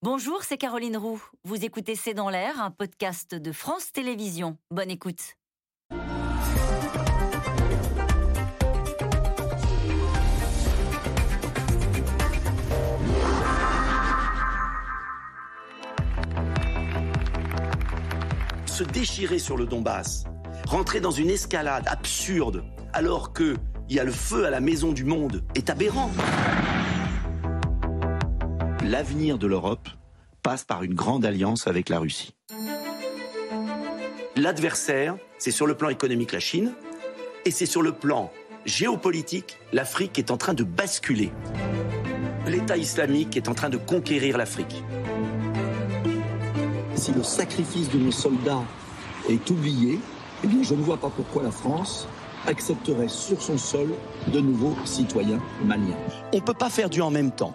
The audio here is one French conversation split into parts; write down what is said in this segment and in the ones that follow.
Bonjour, c'est Caroline Roux. Vous écoutez C'est dans l'air, un podcast de France Télévisions. Bonne écoute. Se déchirer sur le Donbass, rentrer dans une escalade absurde, alors que il y a le feu à la maison du monde, est aberrant. L'avenir de l'Europe passe par une grande alliance avec la Russie. L'adversaire, c'est sur le plan économique la Chine, et c'est sur le plan géopolitique, l'Afrique est en train de basculer. L'État islamique est en train de conquérir l'Afrique. Si le sacrifice de nos soldats est oublié, eh bien je ne vois pas pourquoi la France accepterait sur son sol de nouveaux citoyens maliens. On ne peut pas faire du en même temps.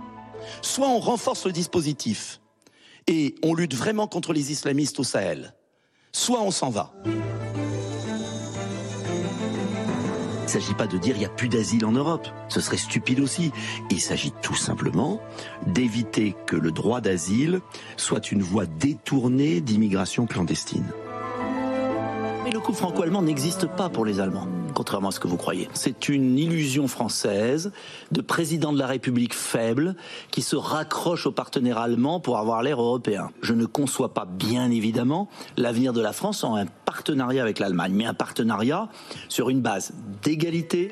Soit on renforce le dispositif et on lutte vraiment contre les islamistes au Sahel, soit on s'en va. Il ne s'agit pas de dire il n'y a plus d'asile en Europe. Ce serait stupide aussi. Il s'agit tout simplement d'éviter que le droit d'asile soit une voie détournée d'immigration clandestine. Mais le couple franco-allemand n'existe pas pour les Allemands contrairement à ce que vous croyez. C'est une illusion française de président de la République faible qui se raccroche aux partenaires allemands pour avoir l'air européen. Je ne conçois pas, bien évidemment, l'avenir de la France en un partenariat avec l'Allemagne, mais un partenariat sur une base d'égalité,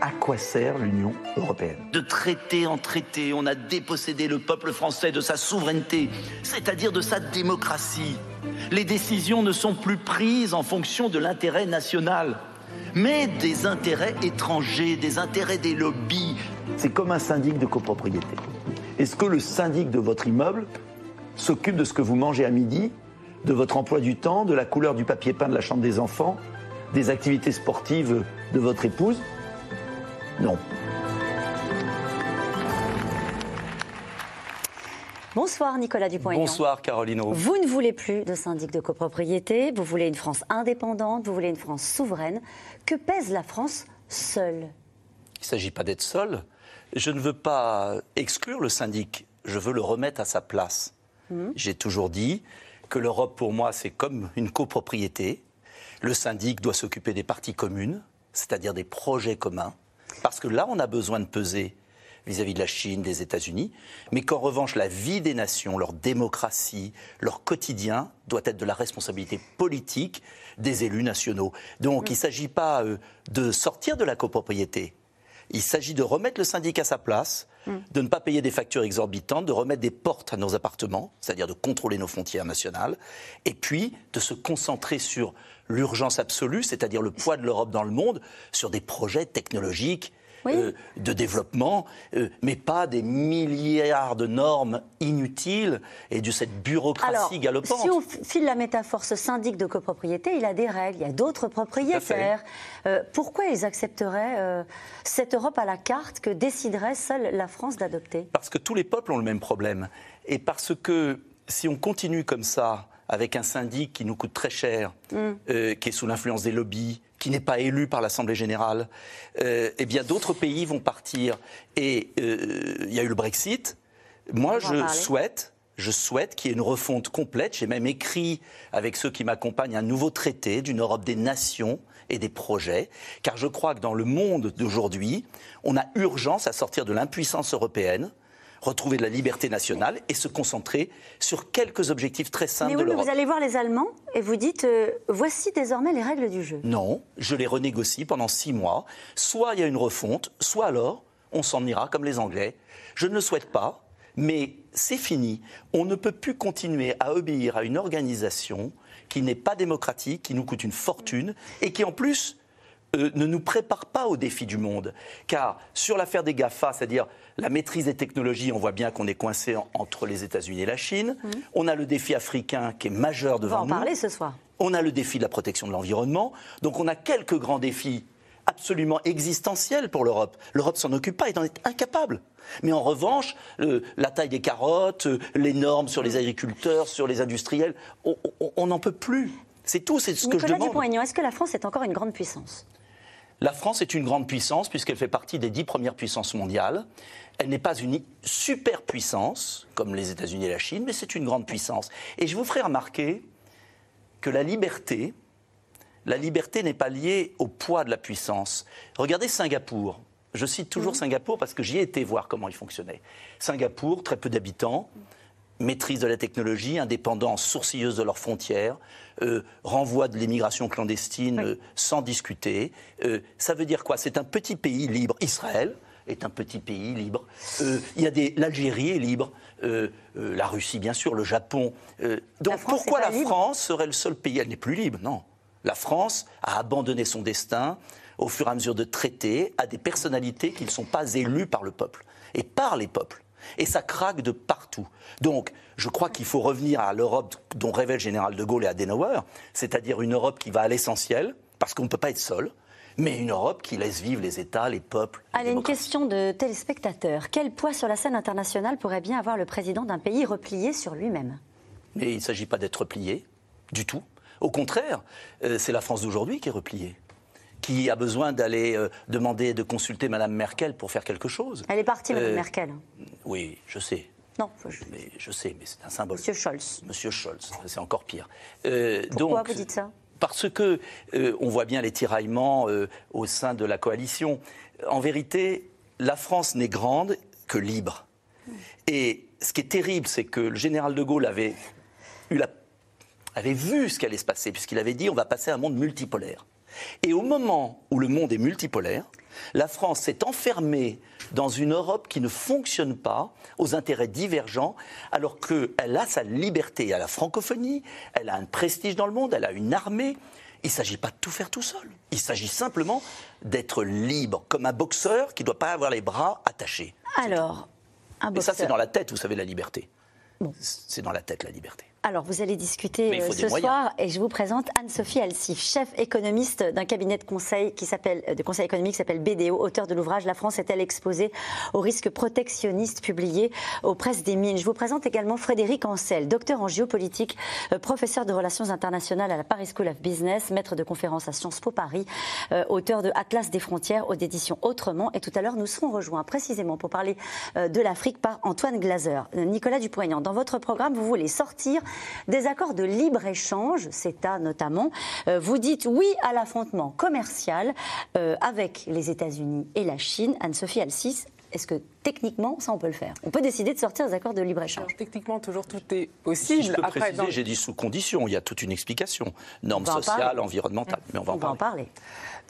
à quoi sert l'Union européenne? De traité en traité, on a dépossédé le peuple français de sa souveraineté, c'est-à-dire de sa démocratie. Les décisions ne sont plus prises en fonction de l'intérêt national, mais des intérêts étrangers, des intérêts des lobbies. C'est comme un syndic de copropriété. Est-ce que le syndic de votre immeuble s'occupe de ce que vous mangez à midi, de votre emploi du temps, de la couleur du papier peint de la chambre des enfants, des activités sportives de votre épouse? Non. Bonsoir Nicolas Dupont-Aignan. Bonsoir Caroline Roux. Vous ne voulez plus de syndic de copropriété, vous voulez une France indépendante, vous voulez une France souveraine. Que pèse la France seule? Il ne s'agit pas d'être seul. Je ne veux pas exclure le syndic, je veux le remettre à sa place. Hmm. J'ai toujours dit que l'Europe, pour moi, c'est comme une copropriété. Le syndic doit s'occuper des parties communes, c'est-à-dire des projets communs, parce que là, on a besoin de peser vis-à-vis de la Chine, des États-Unis, mais qu'en revanche, la vie des nations, leur démocratie, leur quotidien doit être de la responsabilité politique des élus nationaux. Donc, il ne s'agit pas euh, de sortir de la copropriété. Il s'agit de remettre le syndic à sa place, de ne pas payer des factures exorbitantes, de remettre des portes à nos appartements, c'est-à-dire de contrôler nos frontières nationales, et puis de se concentrer sur l'urgence absolue, c'est-à-dire le poids de l'Europe dans le monde, sur des projets technologiques euh, de développement, euh, mais pas des milliards de normes inutiles et de cette bureaucratie galopante. Si on file la métaphore, ce syndic de copropriété, il a des règles, il y a d'autres propriétaires. Euh, pourquoi ils accepteraient cette Europe à la carte que déciderait seule la France d'adopter? Parce que tous les peuples ont le même problème. Et parce que si on continue comme ça, avec un syndic qui nous coûte très cher, mm. qui est sous l'influence des lobbies, qui n'est pas élu par l'Assemblée générale, euh, eh bien d'autres pays vont partir. Et euh, il y a eu le Brexit. Moi, je souhaite, je souhaite qu'il y ait une refonte complète. J'ai même écrit avec ceux qui m'accompagnent un nouveau traité d'une Europe des nations et des projets, car je crois que dans le monde d'aujourd'hui, on a urgence à sortir de l'impuissance européenne retrouver de la liberté nationale et se concentrer sur quelques objectifs très simples mais de l'Europe. Vous allez voir les Allemands et vous dites euh, voici désormais les règles du jeu. Non, je les renégocie pendant six mois. Soit il y a une refonte, soit alors on s'en ira comme les Anglais. Je ne le souhaite pas, mais c'est fini. On ne peut plus continuer à obéir à une organisation qui n'est pas démocratique, qui nous coûte une fortune et qui en plus euh, ne nous prépare pas aux défis du monde. Car sur l'affaire des GAFA, c'est-à-dire la maîtrise des technologies, on voit bien qu'on est coincé entre les États-Unis et la Chine. Mmh. On a le défi africain qui est majeur devant nous. On va en parler ce soir. On a le défi de la protection de l'environnement. Donc on a quelques grands défis absolument existentiels pour l'Europe. L'Europe s'en occupe pas, elle en est incapable. Mais en revanche, la taille des carottes, les normes sur les agriculteurs, sur les industriels, on n'en peut plus. C'est tout, c'est ce que je demande. Dupont-Aignan, est-ce que la France est encore une grande puissance? La France est une grande puissance puisqu'elle fait partie des dix premières puissances mondiales. Elle n'est pas une superpuissance comme les États-Unis et la Chine, mais c'est une grande puissance. Et je vous ferai remarquer que la liberté, la liberté n'est pas liée au poids de la puissance. Regardez Singapour. Je cite toujours Singapour parce que j'y ai été voir comment il fonctionnait. Singapour, très peu d'habitants, maîtrise de la technologie, indépendance sourcilleuse de leurs frontières, euh, renvoi de l'immigration clandestine euh, sans discuter. Euh, ça veut dire quoi? C'est un petit pays libre. Israël est un petit pays libre. il y a des l'Algérie est libre, la Russie bien sûr, le Japon. donc pourquoi la France serait le seul pays Elle n'est plus libre, non. La France a abandonné son destin au fur et à mesure de traités à des personnalités qui ne sont pas élues par le peuple et par les peuples. Et ça craque de partout. Donc, je crois qu'il faut revenir à l'Europe dont rêvait le général de Gaulle et Adenauer, c'est-à-dire une Europe qui va à l'essentiel, parce qu'on ne peut pas être seul, mais une Europe qui laisse vivre les États, les peuples. Allez, une question de téléspectateur. Quel poids sur la scène internationale pourrait bien avoir le président d'un pays replié sur lui-même? Mais il ne s'agit pas d'être replié, du tout. Au contraire, euh, c'est la France d'aujourd'hui qui est repliée qui a besoin d'aller euh, demander de consulter Mme Merkel pour faire quelque chose. Elle est partie, Mme euh, Merkel. Oui, je sais. Non, je... Mais je sais, mais c'est un symbole. Monsieur Scholz. Monsieur Scholz, c'est encore pire. Euh, Pourquoi vous dites ça? Parce que on voit bien les tiraillements au sein de la coalition. En vérité, la France n'est grande que libre. Et ce qui est terrible, c'est que le général de Gaulle avait, avait vu ce qui allait se passer, puisqu'il avait dit on va passer à un monde multipolaire. Et au moment où le monde est multipolaire, la France s'est enfermée dans une Europe qui ne fonctionne pas, aux intérêts divergents, alors qu'elle a sa liberté, elle a la francophonie, elle a un prestige dans le monde, elle a une armée. Il ne s'agit pas de tout faire tout seul. Il s'agit simplement d'être libre, comme un boxeur qui ne doit pas avoir les bras attachés. Alors, un boxeur. Et ça, c'est dans la tête, vous savez, la liberté. C'est dans la tête, la liberté. Alors, vous allez discuter euh, ce soir et je vous présente Anne-Sophie Alsif, chef économiste d'un cabinet de conseil qui s'appelle de conseil économique qui s'appelle BDO, auteur de l'ouvrage La France est-elle exposée aux risques protectionnistes publié aux presses des mines. Je vous présente également Frédéric Ancel, docteur en géopolitique, euh, professeur de relations internationales à la Paris School of Business, maître de conférences à Sciences Po Paris, euh, auteur de Atlas des frontières aux éditions Autrement. Et tout à l'heure, nous serons rejoints précisément pour parler de l'Afrique par Antoine Glaser. Nicolas Dupont-Aignan, dans votre programme, vous voulez sortir des accords de libre-échange, CETA notamment. Euh, vous dites oui à l'affrontement commercial euh, avec les États-Unis et la Chine. Anne-Sophie Alcis, est-ce que techniquement, ça, on peut le faire On peut décider de sortir des accords de libre-échange Techniquement, toujours tout est possible. Si je peux préciser, j'ai dit sous condition. Il y a toute une explication. Normes sociales, environnementales. Mais on va, en, parler.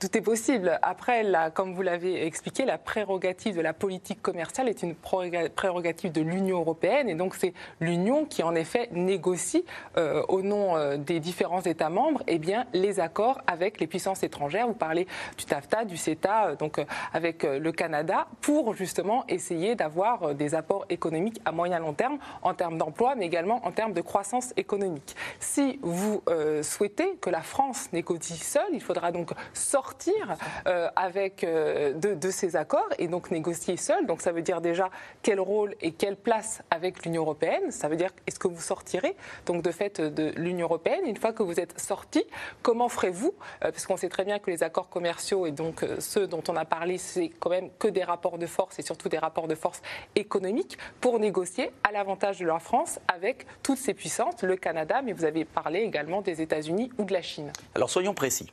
Tout est possible. Après, comme vous l'avez expliqué, la prérogative de la politique commerciale est une prérogative de l'Union européenne. Et donc, c'est l'Union qui, en effet, négocie euh, au nom euh, des différents États membres eh bien, les accords avec les puissances étrangères. Vous parlez du TAFTA, du CETA, euh, donc avec le Canada, pour justement essayer d'avoir des apports économiques à moyen long terme, en termes d'emploi, mais également en termes de croissance économique. Si vous souhaitez que la France négocie seule, il faudra donc sortir euh, avec euh, de, ces accords et donc négocier seul. Donc ça veut dire déjà quel rôle et quelle place avec l'Union européenne. Ça veut dire est-ce que vous sortirez donc de fait de l'Union européenne? Une fois que vous êtes sorti, comment ferez-vous? Euh, Parce qu'on sait très bien que les accords commerciaux et donc ceux dont on a parlé, c'est quand même que des rapports de force et surtout des rapports de force économiques pour négocier à l'avantage de la France avec toutes ces puissances, le Canada, mais vous avez parlé également des États-Unis ou de la Chine. Alors soyons précis.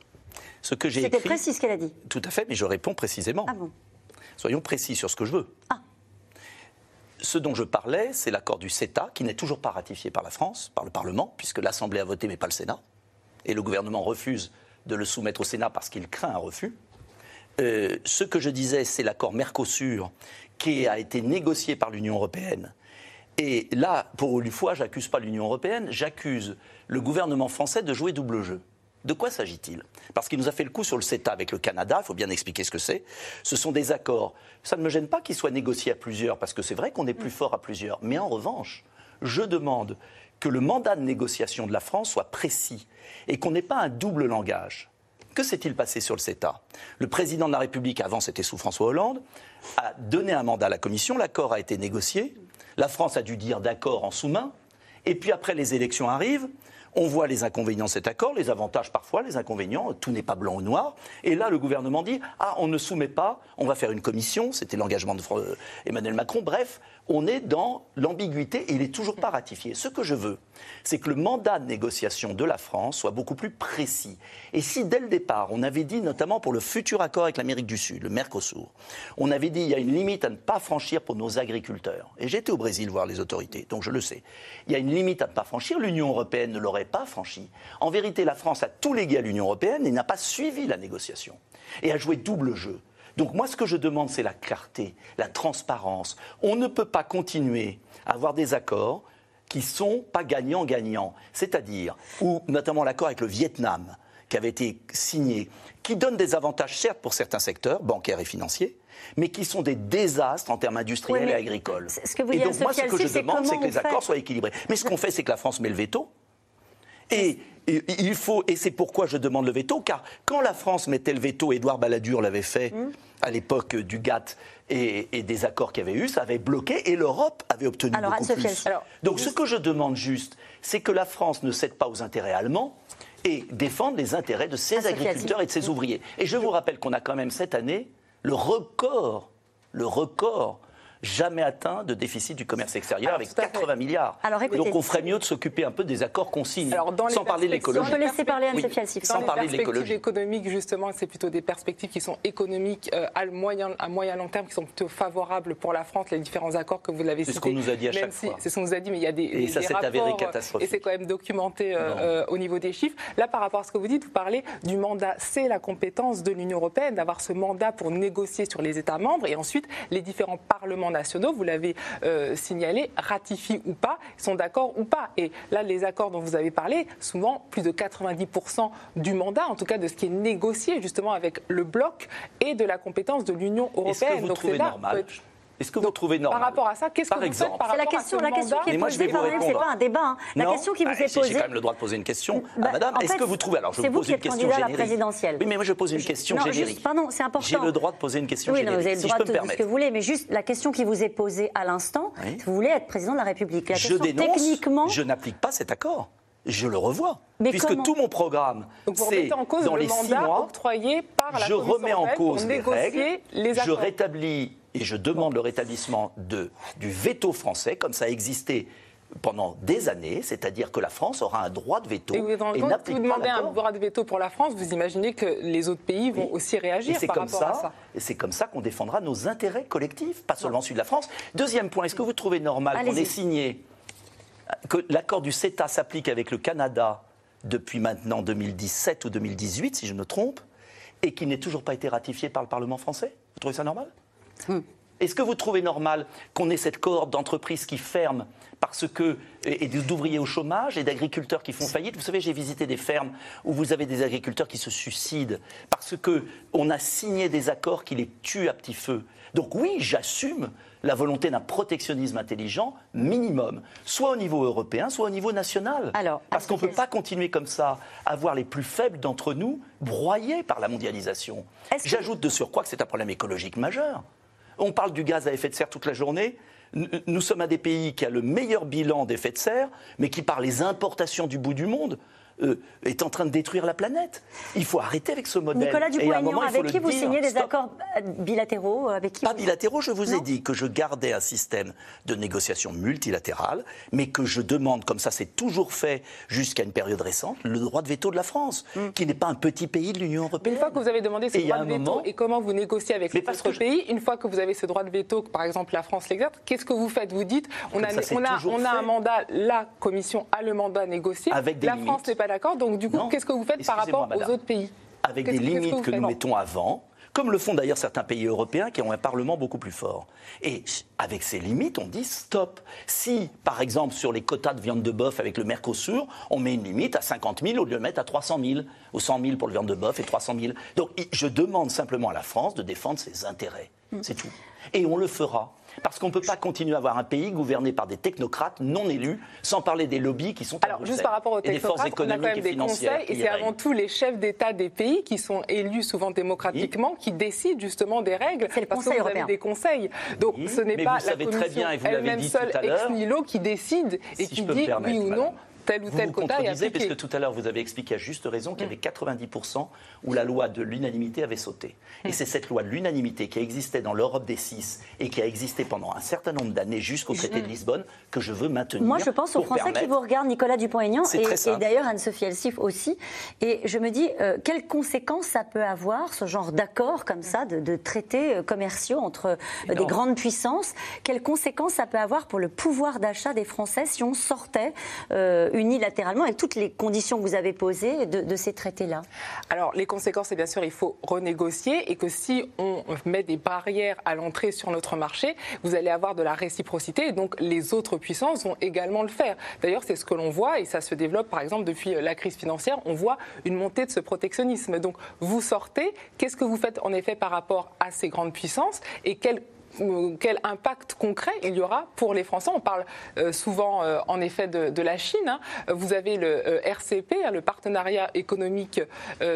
Ce que j'ai C'était précis ce qu'elle a dit. Tout à fait, mais je réponds précisément. Ah bon Soyons précis sur ce que je veux. Ah. Ce dont je parlais, c'est l'accord du CETA, qui n'est toujours pas ratifié par la France, par le Parlement, puisque l'Assemblée a voté, mais pas le Sénat. Et le gouvernement refuse de le soumettre au Sénat parce qu'il craint un refus. Euh, ce que je disais, c'est l'accord Mercosur, qui a été négocié par l'Union européenne. Et là, pour une fois, j'accuse pas l'Union européenne, j'accuse le gouvernement français de jouer double jeu. De quoi s'agit-il? Parce qu'il nous a fait le coup sur le CETA avec le Canada, il faut bien expliquer ce que c'est. Ce sont des accords. Ça ne me gêne pas qu'ils soient négociés à plusieurs, parce que c'est vrai qu'on est plus fort à plusieurs. Mais en revanche, je demande que le mandat de négociation de la France soit précis et qu'on n'ait pas un double langage. Que s'est-il passé sur le CETA? Le président de la République, avant c'était sous François Hollande, a donné un mandat à la Commission, l'accord a été négocié, la France a dû dire d'accord en sous-main, et puis après les élections arrivent, On voit les inconvénients de cet accord, les avantages parfois, les inconvénients, tout n'est pas blanc ou noir. Et là, le gouvernement dit Ah, on ne soumet pas, on va faire une commission, c'était l'engagement d'Emmanuel Macron. Bref, on est dans l'ambiguïté et il n'est toujours pas ratifié. Ce que je veux, c'est que le mandat de négociation de la France soit beaucoup plus précis. Et si dès le départ, on avait dit, notamment pour le futur accord avec l'Amérique du Sud, le Mercosur, on avait dit il y a une limite à ne pas franchir pour nos agriculteurs. Et j'étais au Brésil voir les autorités, donc je le sais. Il y a une limite à ne pas franchir. L'Union européenne ne l'aurait pas franchie. En vérité, la France a tout légué à l'Union européenne et n'a pas suivi la négociation et a joué double jeu. Donc moi, ce que je demande, c'est la clarté, la transparence. On ne peut pas continuer à avoir des accords qui sont pas gagnants-gagnants. C'est-à-dire, ou notamment l'accord avec le Vietnam, qui avait été signé, qui donne des avantages, certes, pour certains secteurs, bancaires et financiers, mais qui sont des désastres en termes industriels et agricoles. Ce que vous et donc, moi, ce que je demande, c'est que les accords soient équilibrés. Mais ce qu'on fait, c'est que la France met le veto. Et il faut, et c'est pourquoi je demande le veto, car quand la France mettait le veto, Édouard Balladur l'avait fait hmm. à l'époque du GATT et, des accords qu'il y avait eu, ça avait bloqué et l'Europe avait obtenu beaucoup plus. Donc ce que je demande juste, c'est que la France ne cède pas aux intérêts allemands et défende les intérêts de ses agriculteurs et de ses ouvriers. Et je vous rappelle qu'on a quand même cette année le record, le record jamais atteint de déficit du commerce extérieur avec 80 milliards. Donc on ferait mieux de s'occuper un peu des accords qu'on signe, sans parler de l'écologie. Je laisser parler Anne Sans parler de l'écologie. économiques, justement, c'est plutôt des perspectives qui sont économiques euh, à, moyen, à moyen long terme, qui sont plutôt favorables pour la France, les différents accords que vous l'avez cités. C'est ce qu'on nous a dit à chaque fois. C'est ce qu'on nous a dit, mais il y a des, et ça s'est avéré catastrophique. Et c'est quand même documenté euh, euh, au niveau des chiffres. Là, par rapport à ce que vous dites, vous parlez du mandat. C'est la compétence de l'Union européenne d'avoir ce mandat pour négocier sur les États membres et ensuite les différents parlements nationaux. Vous l'avez euh, signalés ratifient ou pas, sont d'accord ou pas. Et là, les accords dont vous avez parlé, souvent plus de 90% du mandat, en tout cas de ce qui est négocié justement avec le bloc et de la compétence de l'Union européenne. Est-ce que vous normal? Est-ce que vous trouvez normal Par rapport à ça, qu'est-ce que vous exemple, faites par C'est la question, la question qui est posée par c'est pas un débat. Hein. La question qui vous bah, est posée. J'ai quand même le droit de poser une question à Madame. Est-ce que vous trouvez Alors, je vous pose une question générique. présidentielle. Oui, mais moi je pose une question générique. Pardon, c'est important. J'ai le droit de poser une question oui, générique. vous avez le droit de poser ce que vous voulez, mais juste la question qui vous est posée à l'instant, vous voulez être président de la République. La je dénonce. Techniquement, je n'applique pas cet accord je le revois. puisque tout mon programme, c'est dans les six mois, octroyé par la je remets en cause les règles, les je rétablis et je demande le rétablissement de, du veto français, comme ça a existé pendant des années, c'est-à-dire que la France aura un droit de veto. Et, vous, et vous demandez un droit de veto pour la France, vous imaginez que les autres pays vont aussi réagir par rapport ça, à ça. Et c'est comme ça qu'on défendra nos intérêts collectifs, pas seulement celui de la France. Deuxième point, est-ce que vous trouvez normal qu'on ait signé que l'accord du CETA s'applique avec le Canada depuis maintenant 2017 ou 2018, si je me trompe, et qu'il n'ait toujours pas été ratifié par le Parlement français? Vous trouvez ça normal? Hmm. Est-ce que vous trouvez normal qu'on ait cette cohorte d'entreprises qui ferment parce que et d'ouvriers au chômage et d'agriculteurs qui font faillite? Vous savez, j'ai visité des fermes où vous avez des agriculteurs qui se suicident parce que on a signé des accords qui les tuent à petit feu. Donc oui, j'assume la volonté d'un protectionnisme intelligent minimum, soit au niveau européen, soit au niveau national. Parce qu'on ne peut pas continuer comme ça, à voir les plus faibles d'entre nous broyés par la mondialisation. J'ajoute de surcroît que c'est un problème écologique majeur. On parle du gaz à effet de serre toute la journée. Nous sommes un des pays qui a le meilleur bilan d'effet de serre, mais qui, par les importations du bout du monde, euh, est en train de détruire la planète. Il faut arrêter avec ce modèle. Nicolas Dupont-Aignan, avec qui vous signez des accords bilatéraux avec qui Pas bilatéraux, je vous ai dit que je gardais un système de négociation multilatérale, mais que je demande, comme ça c'est toujours fait jusqu'à une période récente, le droit de veto de la France, hmm. qui n'est pas un petit pays de l'Union européenne. Une fois que vous avez demandé ce droit de veto et comment vous négociez avec les autres pays, une fois que vous avez ce droit de veto, par exemple la France l'exerce, qu'est-ce que vous faites? Vous dites, on a, on a, on a un mandat, la Commission a le mandat à négocier, avec la France n'est pas d'accord. Donc, du coup, qu'est-ce que vous faites par rapport aux autres pays Avec des limites que, nous mettons avant comme le font d'ailleurs certains pays européens qui ont un Parlement beaucoup plus fort. Et avec ces limites, on dit stop. Si, par exemple, sur les quotas de viande de bœuf avec le Mercosur, on met une limite à 50 000 au lieu de mettre à 300 000, ou 100 000 pour le viande de bœuf et 300 000. Donc je demande simplement à la France de défendre ses intérêts. Hmm. C'est tout. Et on le fera. Parce qu'on ne peut pas continuer à avoir un pays gouverné par des technocrates non élus, sans parler des lobbies qui sont Alors, juste par rapport aux technocrates, on a quand même des conseils, et c'est avant tout les chefs d'État des pays qui sont élus souvent démocratiquement, qui décident justement des règles. C'est le parce Conseil que vous avez des conseils. Donc ce n'est pas la Commission elle-même seule ex nihilo qui décide et qui dit oui ou non tel ou tel vous quota est appliqué. Parce que tout à l'heure, vous avez expliqué à juste raison qu'il y avait 90% où la loi de l'unanimité avait sauté. Et c'est cette loi de l'unanimité qui existait dans l'Europe des six et qui a existé pendant un certain nombre d'années jusqu'au traité de Lisbonne que je veux maintenir. Moi, je pense aux Français qui vous regardent, Nicolas Dupont-Aignan, et, et d'ailleurs Anne-Sophie Elsif aussi. Et je me dis, euh, quelles conséquences ça peut avoir, ce genre d'accord comme ça, de, traités euh, commerciaux entre euh, des grandes puissances? Quelles conséquences ça peut avoir pour le pouvoir d'achat des Français si on sortait unilatéralement avec toutes les conditions que vous avez posées de, ces traités-là Alors, les conséquences, c'est bien sûr, il faut renégocier et que si on met des barrières à l'entrée sur notre marché, vous allez avoir de la réciprocité et donc les autres puissances vont également le faire. D'ailleurs, c'est ce que l'on voit et ça se développe, par exemple, depuis la crise financière. On voit une montée de ce protectionnisme. Donc, vous sortez, qu'est-ce que vous faites en effet par rapport à ces grandes puissances et quel euh, quel impact concret il y aura pour les Français? On parle euh, souvent, euh, en effet, de, la Chine. Hein. Vous avez le RCP, hein, le partenariat économique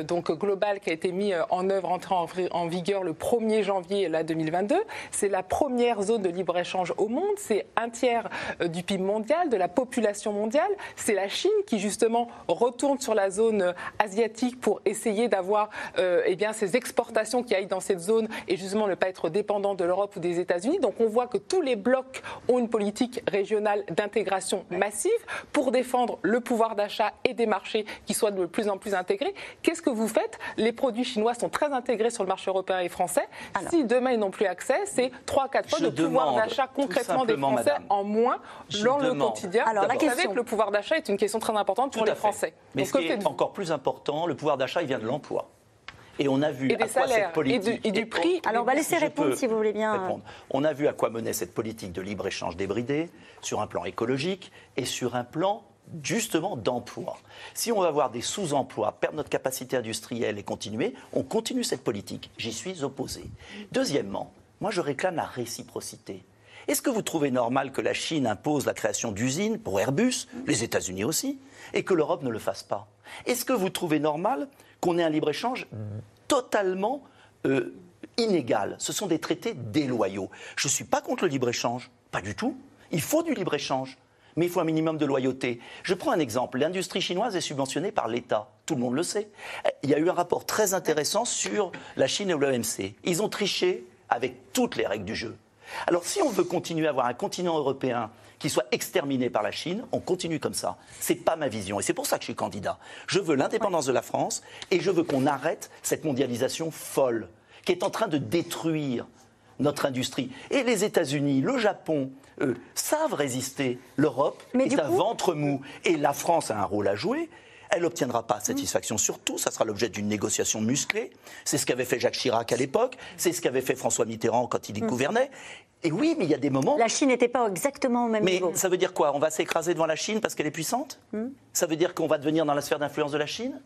donc global qui a été mis en œuvre, entré en, vigueur le 1er janvier là, 2022. C'est la première zone de libre-échange au monde. C'est un tiers du PIB mondial, de la population mondiale. C'est la Chine qui, justement, retourne sur la zone asiatique pour essayer d'avoir eh bien, ces exportations qui aillent dans cette zone et justement ne pas être dépendant de l'Europe ou des États-Unis. Donc on voit que tous les blocs ont une politique régionale d'intégration massive pour défendre le pouvoir d'achat et des marchés qui soient de plus en plus intégrés. Qu'est-ce que vous faites? Les produits chinois sont très intégrés sur le marché européen et français. si demain ils n'ont plus accès, c'est 3-4 fois de pouvoir d'achat concrètement des Français en moins dans le quotidien. Alors la vous savez que le pouvoir d'achat est une question très importante pour les Français. Mais ce qui est encore plus important, le pouvoir d'achat, il vient de l'emploi. Et on a vu à quoi cette politique. Et du, prix. Alors on va laisser répondre si vous voulez bien. Répondre. On a vu à quoi menait cette politique de libre-échange débridé sur un plan écologique et sur un plan justement d'emploi. Si on va avoir des sous-emplois, perdre notre capacité industrielle et continuer, on continue cette politique. J'y suis opposé. Deuxièmement, moi je réclame la réciprocité. Est-ce que vous trouvez normal que la Chine impose la création d'usines pour Airbus, les États-Unis aussi, et que l'Europe ne le fasse pas? Est-ce que vous trouvez normal qu'on ait un libre-échange totalement euh, inégal. Ce sont des traités déloyaux. Je ne suis pas contre le libre-échange, pas du tout. Il faut du libre-échange, mais il faut un minimum de loyauté. Je prends un exemple. L'industrie chinoise est subventionnée par l'État. Tout le monde le sait. Il y a eu un rapport très intéressant sur la Chine et l'OMC. Ils ont triché avec toutes les règles du jeu. Alors si on veut continuer à avoir un continent européen qui soit exterminé par la Chine, on continue comme ça. Ce n'est pas ma vision et c'est pour ça que je suis candidat. Je veux l'indépendance de la France et je veux qu'on arrête cette mondialisation folle qui est en train de détruire notre industrie. Et les États-Unis, le Japon, eux, savent résister. L'Europe est un ventre mou. Et la France a un rôle à jouer. Elle n'obtiendra pas satisfaction sur tout. Ça sera l'objet d'une négociation musclée. C'est ce qu'avait fait Jacques Chirac à l'époque. C'est ce qu'avait fait François Mitterrand quand il y gouvernait. Et oui, mais il y a des moments. La Chine n'était pas exactement au même niveau. Mais ça veut dire quoi? On va s'écraser devant la Chine parce qu'elle est puissante? Hmm. Ça veut dire qu'on va devenir dans la sphère d'influence de la Chine?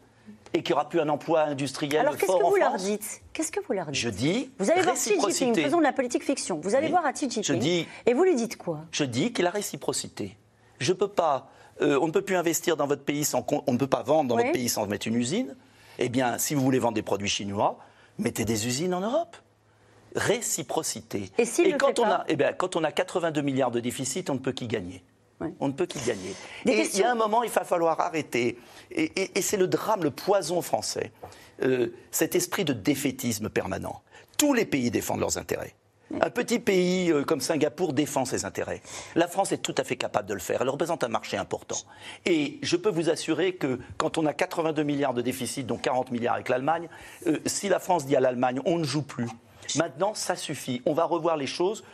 Et qu'il n'y aura plus un emploi industriel Alors, qu'est-ce que vous leur dites? Qu'est-ce que vous leur dites? Je dis. Vous allez voir Xi Jinping, faisons de la politique fiction. Vous allez voir à Xi Jinping. Je dis, et vous lui dites quoi? Je dis qu'il a réciprocité. Je peux pas. Euh, on ne peut plus investir dans votre pays sans. On ne peut pas vendre dans votre pays sans mettre une usine. Eh bien, si vous voulez vendre des produits chinois, mettez des usines en Europe réciprocité. Et, quand, on a, eh bien, quand on a 82 milliards de déficit, on ne peut qu'y gagner. On ne peut qu'y gagner. et il y a un moment, il va falloir arrêter. Et, c'est le drame, le poison français. Euh, cet esprit de défaitisme permanent. Tous les pays défendent leurs intérêts. Un petit pays euh, comme Singapour défend ses intérêts. La France est tout à fait capable de le faire. Elle représente un marché important. Et je peux vous assurer que quand on a 82 milliards de déficit, dont 40 milliards avec l'Allemagne, euh, si la France dit à l'Allemagne on ne joue plus, Maintenant, ça suffit. On va revoir les choses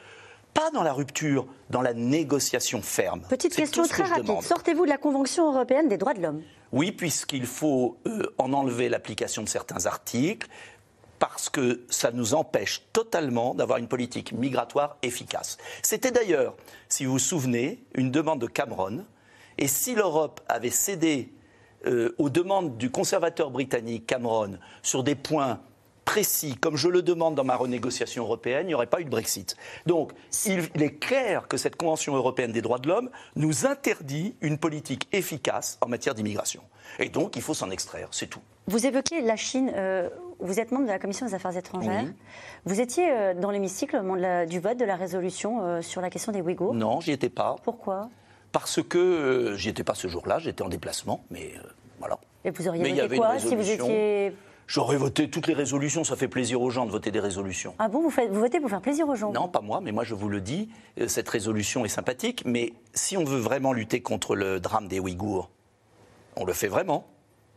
pas dans la rupture, dans la négociation ferme. Petite question très rapide. Sortez-vous de la Convention européenne des droits de l'homme? Oui, puisqu'il faut euh, en enlever l'application de certains articles, parce que ça nous empêche totalement d'avoir une politique migratoire efficace. C'était d'ailleurs, si vous vous souvenez, une demande de Cameron, et si l'Europe avait cédé euh, aux demandes du conservateur britannique Cameron sur des points précis, comme je le demande dans ma renégociation européenne, il n'y aurait pas eu de Brexit. Donc, il, est clair que cette Convention européenne des droits de l'homme nous interdit une politique efficace en matière d'immigration. Et donc, il faut s'en extraire, c'est tout. Vous évoquez la Chine. Euh, vous êtes membre de la Commission des Affaires étrangères. Vous étiez euh, dans l'hémicycle au moment du vote de la résolution euh, sur la question des Ouïghours Non, j'y étais pas. Pourquoi? Parce que euh, j'y étais pas ce jour-là, j'étais en déplacement, mais voilà. Et vous auriez voté quoi si vous étiez J'aurais voté toutes les résolutions. Ça fait plaisir aux gens de voter des résolutions. Ah bon, vous, faites, vous votez pour faire plaisir aux gens? Non, pas moi, mais moi je vous le dis, cette résolution est sympathique. Mais si on veut vraiment lutter contre le drame des Ouïghours, on le fait vraiment.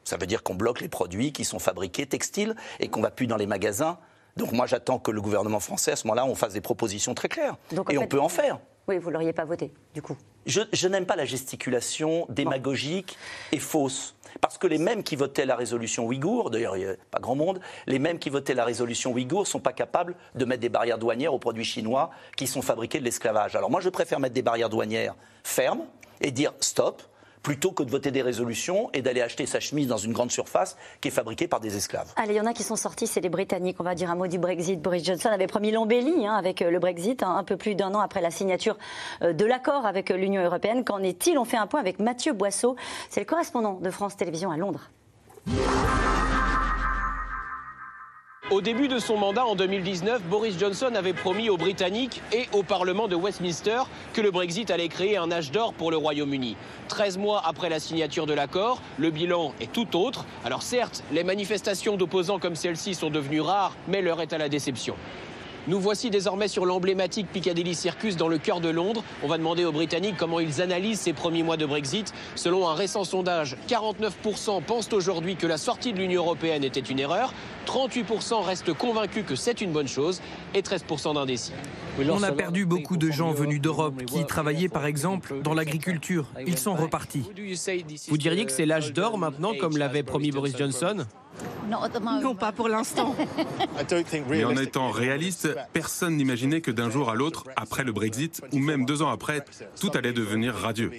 Ça veut dire qu'on bloque les produits qui sont fabriqués textiles et qu'on va plus dans les magasins. Donc moi j'attends que le gouvernement français à ce moment-là on fasse des propositions très claires. et on peut en faire. Oui, vous l'auriez pas voté, du coup. Je, n'aime pas la gesticulation démagogique et fausse. Parce que les mêmes qui votaient la résolution ouïghour, d'ailleurs il n'y a pas grand monde, les mêmes qui votaient la résolution ouïghour ne sont pas capables de mettre des barrières douanières aux produits chinois qui sont fabriqués de l'esclavage. Alors moi je préfère mettre des barrières douanières fermes et dire stop, plutôt que de voter des résolutions et d'aller acheter sa chemise dans une grande surface qui est fabriquée par des esclaves. Allez, il y en a qui sont sortis, c'est les Britanniques. On va dire un mot du Brexit. Boris Johnson avait promis l'embellie hein, avec euh, le Brexit, hein, un peu plus d'un an après la signature euh, de l'accord avec euh, l'Union européenne. Qu'en est-il? On fait un point avec Mathieu Boisseau. C'est le correspondant de France Télévisions à Londres. Au début de son mandat en 2019, Boris Johnson avait promis aux Britanniques et au Parlement de Westminster que le Brexit allait créer un âge d'or pour le Royaume-Uni. 13 mois après la signature de l'accord, le bilan est tout autre. Alors certes, les manifestations d'opposants comme celle-ci sont devenues rares, mais l'heure est à la déception. Nous voici désormais sur l'emblématique Piccadilly Circus dans le cœur de Londres. On va demander aux Britanniques comment ils analysent ces premiers mois de Brexit. Selon un récent sondage, 49% pensent aujourd'hui que la sortie de l'Union européenne était une erreur, 38% restent convaincus que c'est une bonne chose et 13% d'indécis. On a perdu beaucoup de gens venus d'Europe qui travaillaient par exemple dans l'agriculture. Ils sont repartis. Vous diriez que c'est l'âge d'or maintenant comme l'avait promis Boris Johnson? Non, pas pour l'instant. Mais en étant réaliste, personne n'imaginait que d'un jour à l'autre, après le Brexit, ou même deux ans après, tout allait devenir radieux.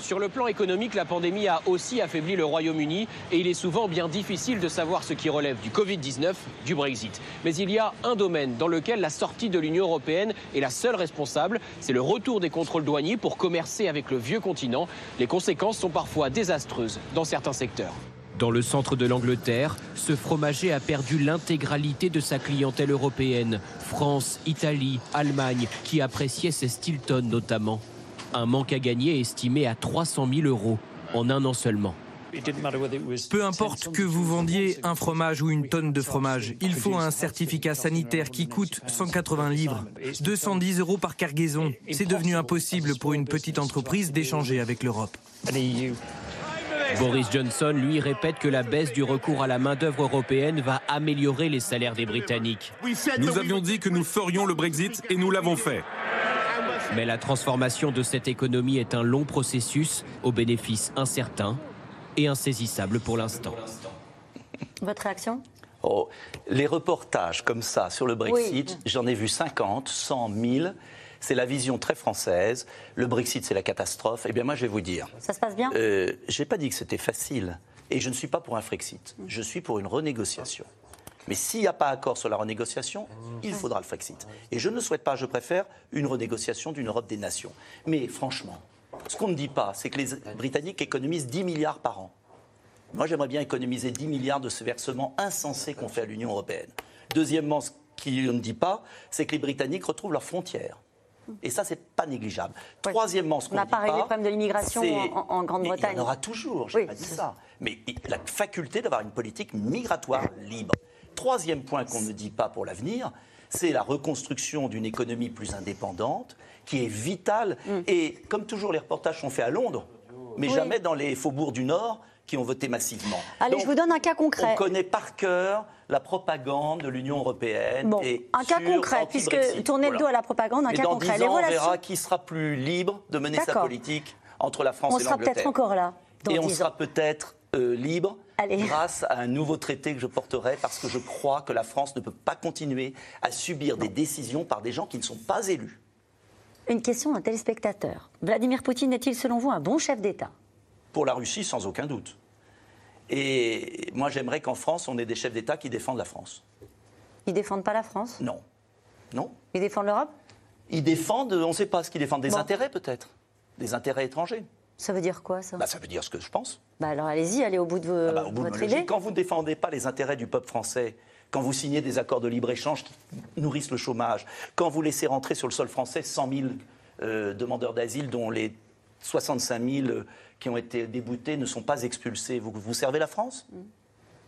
Sur le plan économique, la pandémie a aussi affaibli le Royaume-Uni et il est souvent bien difficile de savoir ce qui relève du Covid-19, du Brexit. Mais il y a un domaine dans lequel la sortie de l'Union européenne est la seule responsable, c'est le retour des contrôles douaniers pour commercer avec le vieux continent. Les conséquences sont parfois désastreuses dans certains secteurs. Dans le centre de l'Angleterre, ce fromager a perdu l'intégralité de sa clientèle européenne. France, Italie, Allemagne, qui appréciaient ses Stilton notamment. Un manque à gagner estimé à 300 000 euros en un an seulement. Peu importe que vous vendiez un fromage ou une tonne de fromage, il faut un certificat sanitaire qui coûte 180 livres, 210 euros par cargaison. C'est devenu impossible pour une petite entreprise d'échanger avec l'Europe. Boris Johnson, lui, répète que la baisse du recours à la main-d'œuvre européenne va améliorer les salaires des Britanniques. Nous avions dit que nous ferions le Brexit et nous l'avons fait. Mais la transformation de cette économie est un long processus aux bénéfices incertains et insaisissables pour l'instant. Votre réaction? Oh, Les reportages comme ça sur le Brexit, j'en ai vu 50, 100, 1000. C'est la vision très française. Le Brexit, c'est la catastrophe. Eh bien, moi, je vais vous dire. Ça se passe bien? Euh, Je n'ai pas dit que c'était facile. Et je ne suis pas pour un Frexit. Je suis pour une renégociation. Mais s'il n'y a pas accord sur la renégociation, il faudra le Frexit. Et je ne souhaite pas, je préfère une renégociation d'une Europe des nations. Mais franchement, ce qu'on ne dit pas, c'est que les Britanniques économisent 10 milliards par an. Moi, j'aimerais bien économiser 10 milliards de ce versement insensé qu'on fait à l'Union européenne. Deuxièmement, ce qu'on ne dit pas, c'est que les Britanniques retrouvent leurs frontières. Et ça, c'est pas négligeable. Troisièmement, ce qu'on n'a pas réglé le problème de l'immigration en, Grande-Bretagne. Il y en aura toujours, je n'ai pas dit ça. Mais la faculté d'avoir une politique migratoire libre. Troisième point qu'on ne dit pas pour l'avenir, c'est la reconstruction d'une économie plus indépendante, qui est vitale. Mm. Et comme toujours, les reportages sont faits à Londres, mais jamais dans les faubourgs du Nord qui ont voté massivement. Allez, je vous donne un cas concret. On connaît par cœur la propagande de l'Union européenne. Bon, et un cas concret, puisque tourner le dos à la propagande, un cas concret. Dans ans, on verra qui sera plus libre de mener sa politique entre la France et l'Angleterre. On sera peut-être encore là. et on sera peut-être euh, libre grâce à un nouveau traité que je porterai parce que je crois que la France ne peut pas continuer à subir des décisions par des gens qui ne sont pas élus. Une question d'un téléspectateur. Vladimir Poutine est-il selon vous un bon chef d'État? Pour la Russie, sans aucun doute. Et moi, j'aimerais qu'en France, on ait des chefs d'État qui défendent la France. Ils défendent pas la France? Non. Non. Ils défendent l'Europe? Ils défendent, on ne sait pas ce qu'ils défendent, des intérêts peut-être, des intérêts étrangers. Ça veut dire quoi, ça bah, Ça veut dire ce que je pense. Bah, alors allez-y, allez au bout de, ah bah, votre idée. Quand vous ne défendez pas les intérêts du peuple français, quand vous signez des accords de libre-échange qui nourrissent le chômage, quand vous laissez rentrer sur le sol français 100 000 demandeurs d'asile dont les 65 000 qui ont été déboutés ne sont pas expulsés. Vous, vous servez la France? Mm.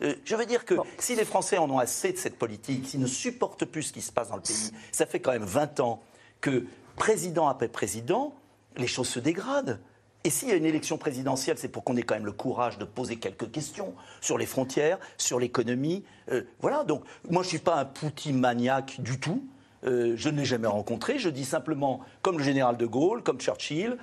Euh, je veux dire que si les Français en ont assez de cette politique, s'ils ne supportent plus ce qui se passe dans le pays, ça fait quand même 20 ans que président après président, les choses se dégradent. Et s'il y a une élection présidentielle, c'est pour qu'on ait quand même le courage de poser quelques questions sur les frontières, sur l'économie. Euh, voilà, donc moi je ne suis pas un Poutine maniaque du tout. Euh, je ne l'ai jamais rencontré. Je dis simplement, comme le général de Gaulle, comme Churchill,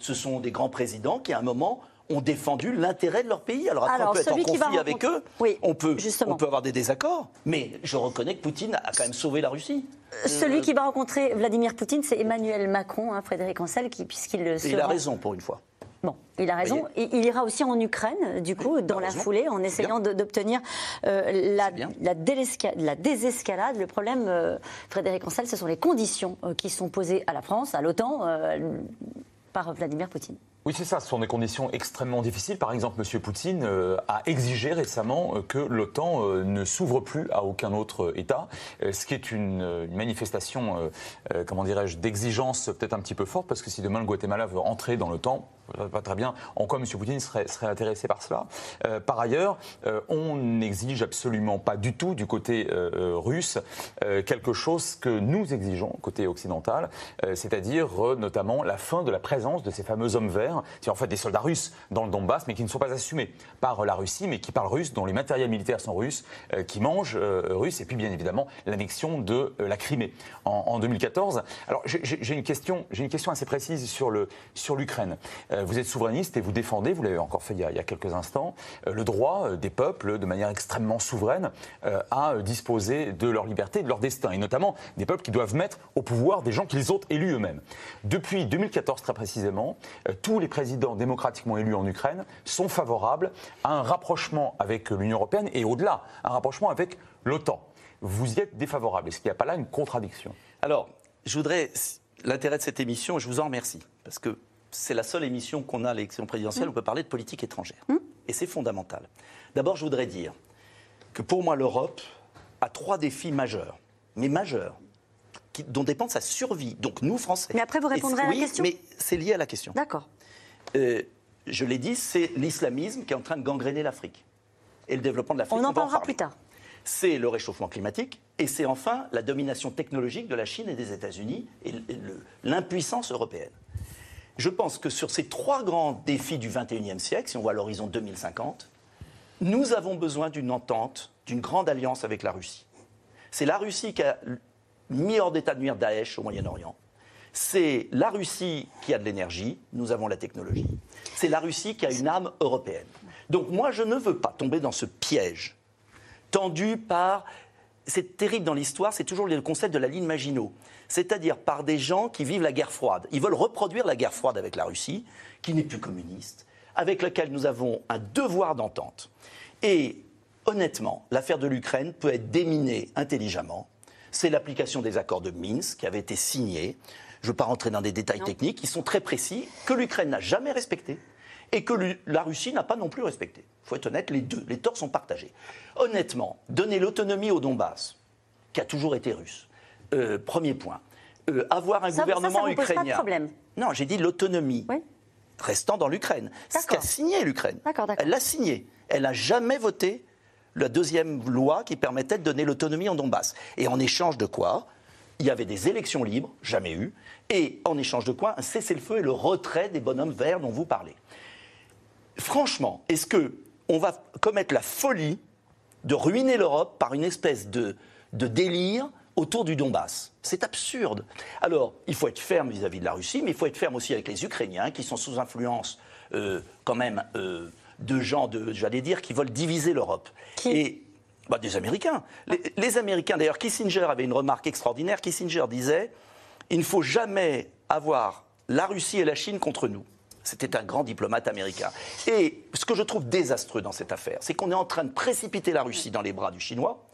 ce sont des grands présidents qui, à un moment, ont défendu l'intérêt de leur pays. Alors après, on peut être en conflit avec eux, on, peut, on peut avoir des désaccords, mais je reconnais que Poutine a quand même sauvé la Russie. Euh, celui qui va rencontrer Vladimir Poutine, c'est Emmanuel Macron, hein, Frédéric Ancel, puisqu'il le Il a raison pour une fois. Bon, il a raison. il ira aussi en Ukraine, du coup, dans la foulée, en essayant d'obtenir euh, la, la, désescalade. Le problème, euh, Frédéric Ancel, ce sont les conditions qui sont posées à la France, à l'OTAN, Oui, c'est ça. Ce sont des conditions extrêmement difficiles. Par exemple, M. Poutine euh, a exigé récemment euh, que l'OTAN euh, ne s'ouvre plus à aucun autre État, ce qui est une, manifestation, comment dirais-je, d'exigence peut-être un petit peu forte, parce que si demain le Guatemala veut entrer dans l'OTAN, pas très bien en quoi M. Poutine serait, intéressé par cela. par ailleurs, on n'exige absolument pas du tout du côté russe quelque chose que nous exigeons côté occidental, c'est-à-dire notamment la fin de la présence de ces fameux hommes verts c'est en fait des soldats russes dans le Donbass, mais qui ne sont pas assumés par la Russie, mais qui parlent russe, dont les matériels militaires sont russes, euh, qui mangent euh, russe, et puis bien évidemment l'annexion de euh, la Crimée en, 2014. Alors j'ai une question, une question assez précise sur le sur l'Ukraine. Vous êtes souverainiste et vous défendez, vous l'avez encore fait il y, a, quelques instants, le droit des peuples, de manière extrêmement souveraine, à disposer de leur liberté, de leur destin, et notamment des peuples qui doivent mettre au pouvoir des gens qu'ils ont élus eux-mêmes. Depuis 2014 très précisément, tous les présidents démocratiquement élus en Ukraine sont favorables à un rapprochement avec l'Union européenne et au-delà, un rapprochement avec l'OTAN. Vous y êtes défavorable. Est-ce qu'il n'y a pas là une contradiction? Alors, je voudrais. L'intérêt de cette émission, je vous en remercie, parce que c'est la seule émission qu'on a à l'élection présidentielle où on peut parler de politique étrangère. Mmh. Et c'est fondamental. D'abord, je voudrais dire que pour moi, l'Europe a trois défis majeurs, mais majeurs, dont dépend sa survie. Donc nous, Français. Mais après, vous répondrez à la question. Mais c'est lié à la question. D'accord. Euh, je l'ai dit, c'est l'islamisme qui est en train de gangréner l'Afrique. Et le développement de l'Afrique. On en parlera plus tard. C'est le réchauffement climatique et c'est enfin la domination technologique de la Chine et des États-Unis et l'impuissance européenne. Je pense que sur ces trois grands défis du XXIe siècle, si on voit l'horizon 2050, nous avons besoin d'une entente, d'une grande alliance avec la Russie. C'est la Russie qui a mis hors d'état de nuire Daesh au Moyen-Orient. C'est la Russie qui a de l'énergie, nous avons la technologie. C'est la Russie qui a une âme européenne. Donc moi, je ne veux pas tomber dans ce piège tendu par... C'est terrible dans l'histoire, c'est toujours le concept de la ligne Maginot. C'est-à-dire par des gens qui vivent la guerre froide. Ils veulent reproduire la guerre froide avec la Russie, qui n'est plus communiste, avec laquelle nous avons un devoir d'entente. Et honnêtement, l'affaire de l'Ukraine peut être déminée intelligemment. C'est l'application des accords de Minsk qui avaient été signés. Je ne veux pas rentrer dans des détails techniques, qui sont très précis, que l'Ukraine n'a jamais respecté et que la Russie n'a pas non plus respecté. Il faut être honnête, les deux, les torts sont partagés. Honnêtement, donner l'autonomie au Donbass, qui a toujours été russe, euh, premier point. Euh, avoir un gouvernement ukrainien. Pas de problème. Non, j'ai dit l'autonomie. Restant dans l'Ukraine. C'est ce qu'a signé l'Ukraine. Elle l'a signé. Elle n'a jamais voté la deuxième loi qui permettait de donner l'autonomie en Donbass. Et en échange de quoi il y avait des élections libres, jamais eues, et en échange de quoi un cessez-le-feu et le retrait des bonhommes verts dont vous parlez. Franchement, est-ce que on va commettre la folie de ruiner l'Europe par une espèce de, délire autour du Donbass. C'est absurde. Alors, il faut être ferme vis-à-vis de la Russie, mais il faut être ferme aussi avec les Ukrainiens, qui sont sous influence euh, quand même euh, de gens, de, j'allais dire, qui veulent diviser l'Europe. Et bah, Des Américains. Les, Américains, d'ailleurs, Kissinger avait une remarque extraordinaire. Kissinger disait il ne faut jamais avoir la Russie et la Chine contre nous. C'était un grand diplomate américain. Et ce que je trouve désastreux dans cette affaire, c'est qu'on est en train de précipiter la Russie dans les bras du Chinois.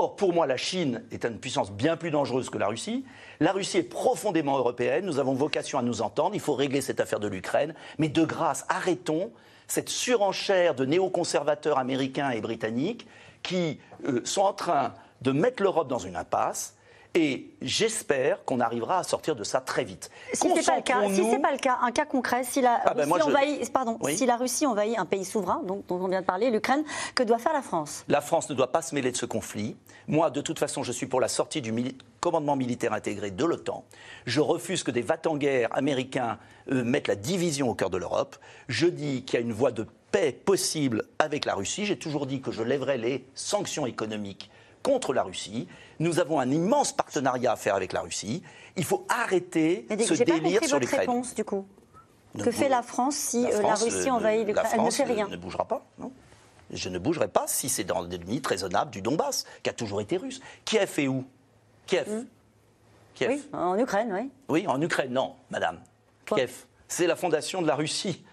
Or, pour moi, la Chine est une puissance bien plus dangereuse que la Russie. La Russie est profondément européenne. Nous avons vocation à nous entendre. Il faut régler cette affaire de l'Ukraine. Mais de grâce, arrêtons cette surenchère de néoconservateurs américains et britanniques qui euh, sont en train de mettre l'Europe dans une impasse Et j'espère qu'on arrivera à sortir de ça très vite. Si ce n'est pas, le cas, si pas le cas, un cas concret, si la, ah Russie, envahit, pardon, si la Russie envahit un pays souverain, dont, dont on vient de parler, l'Ukraine, que doit faire la France? La France ne doit pas se mêler de ce conflit. Moi, de toute façon, je suis pour la sortie du commandement militaire intégré de l'OTAN. Je refuse que des va-t-en-guerre américains euh, mettent la division au cœur de l'Europe. Je dis qu'il y a une voie de paix possible avec la Russie. J'ai toujours dit que je lèverais les sanctions économiques contre la Russie. Nous avons un immense partenariat à faire avec la Russie. Il faut arrêter ce délire sur l'Ukraine. réponse du coup. que fait la France si la, euh, Russie envahit l'Ukraine Elle ne fait rien. ne bougera pas, non Je ne bougerai pas si c'est dans les limites raisonnables du Donbass, qui a toujours été russe. A fait où? Kiev. Hmm. Kiev. Oui, en Ukraine, oui. Oui, en Ukraine, non, madame. Kiev. C'est la fondation de la Russie.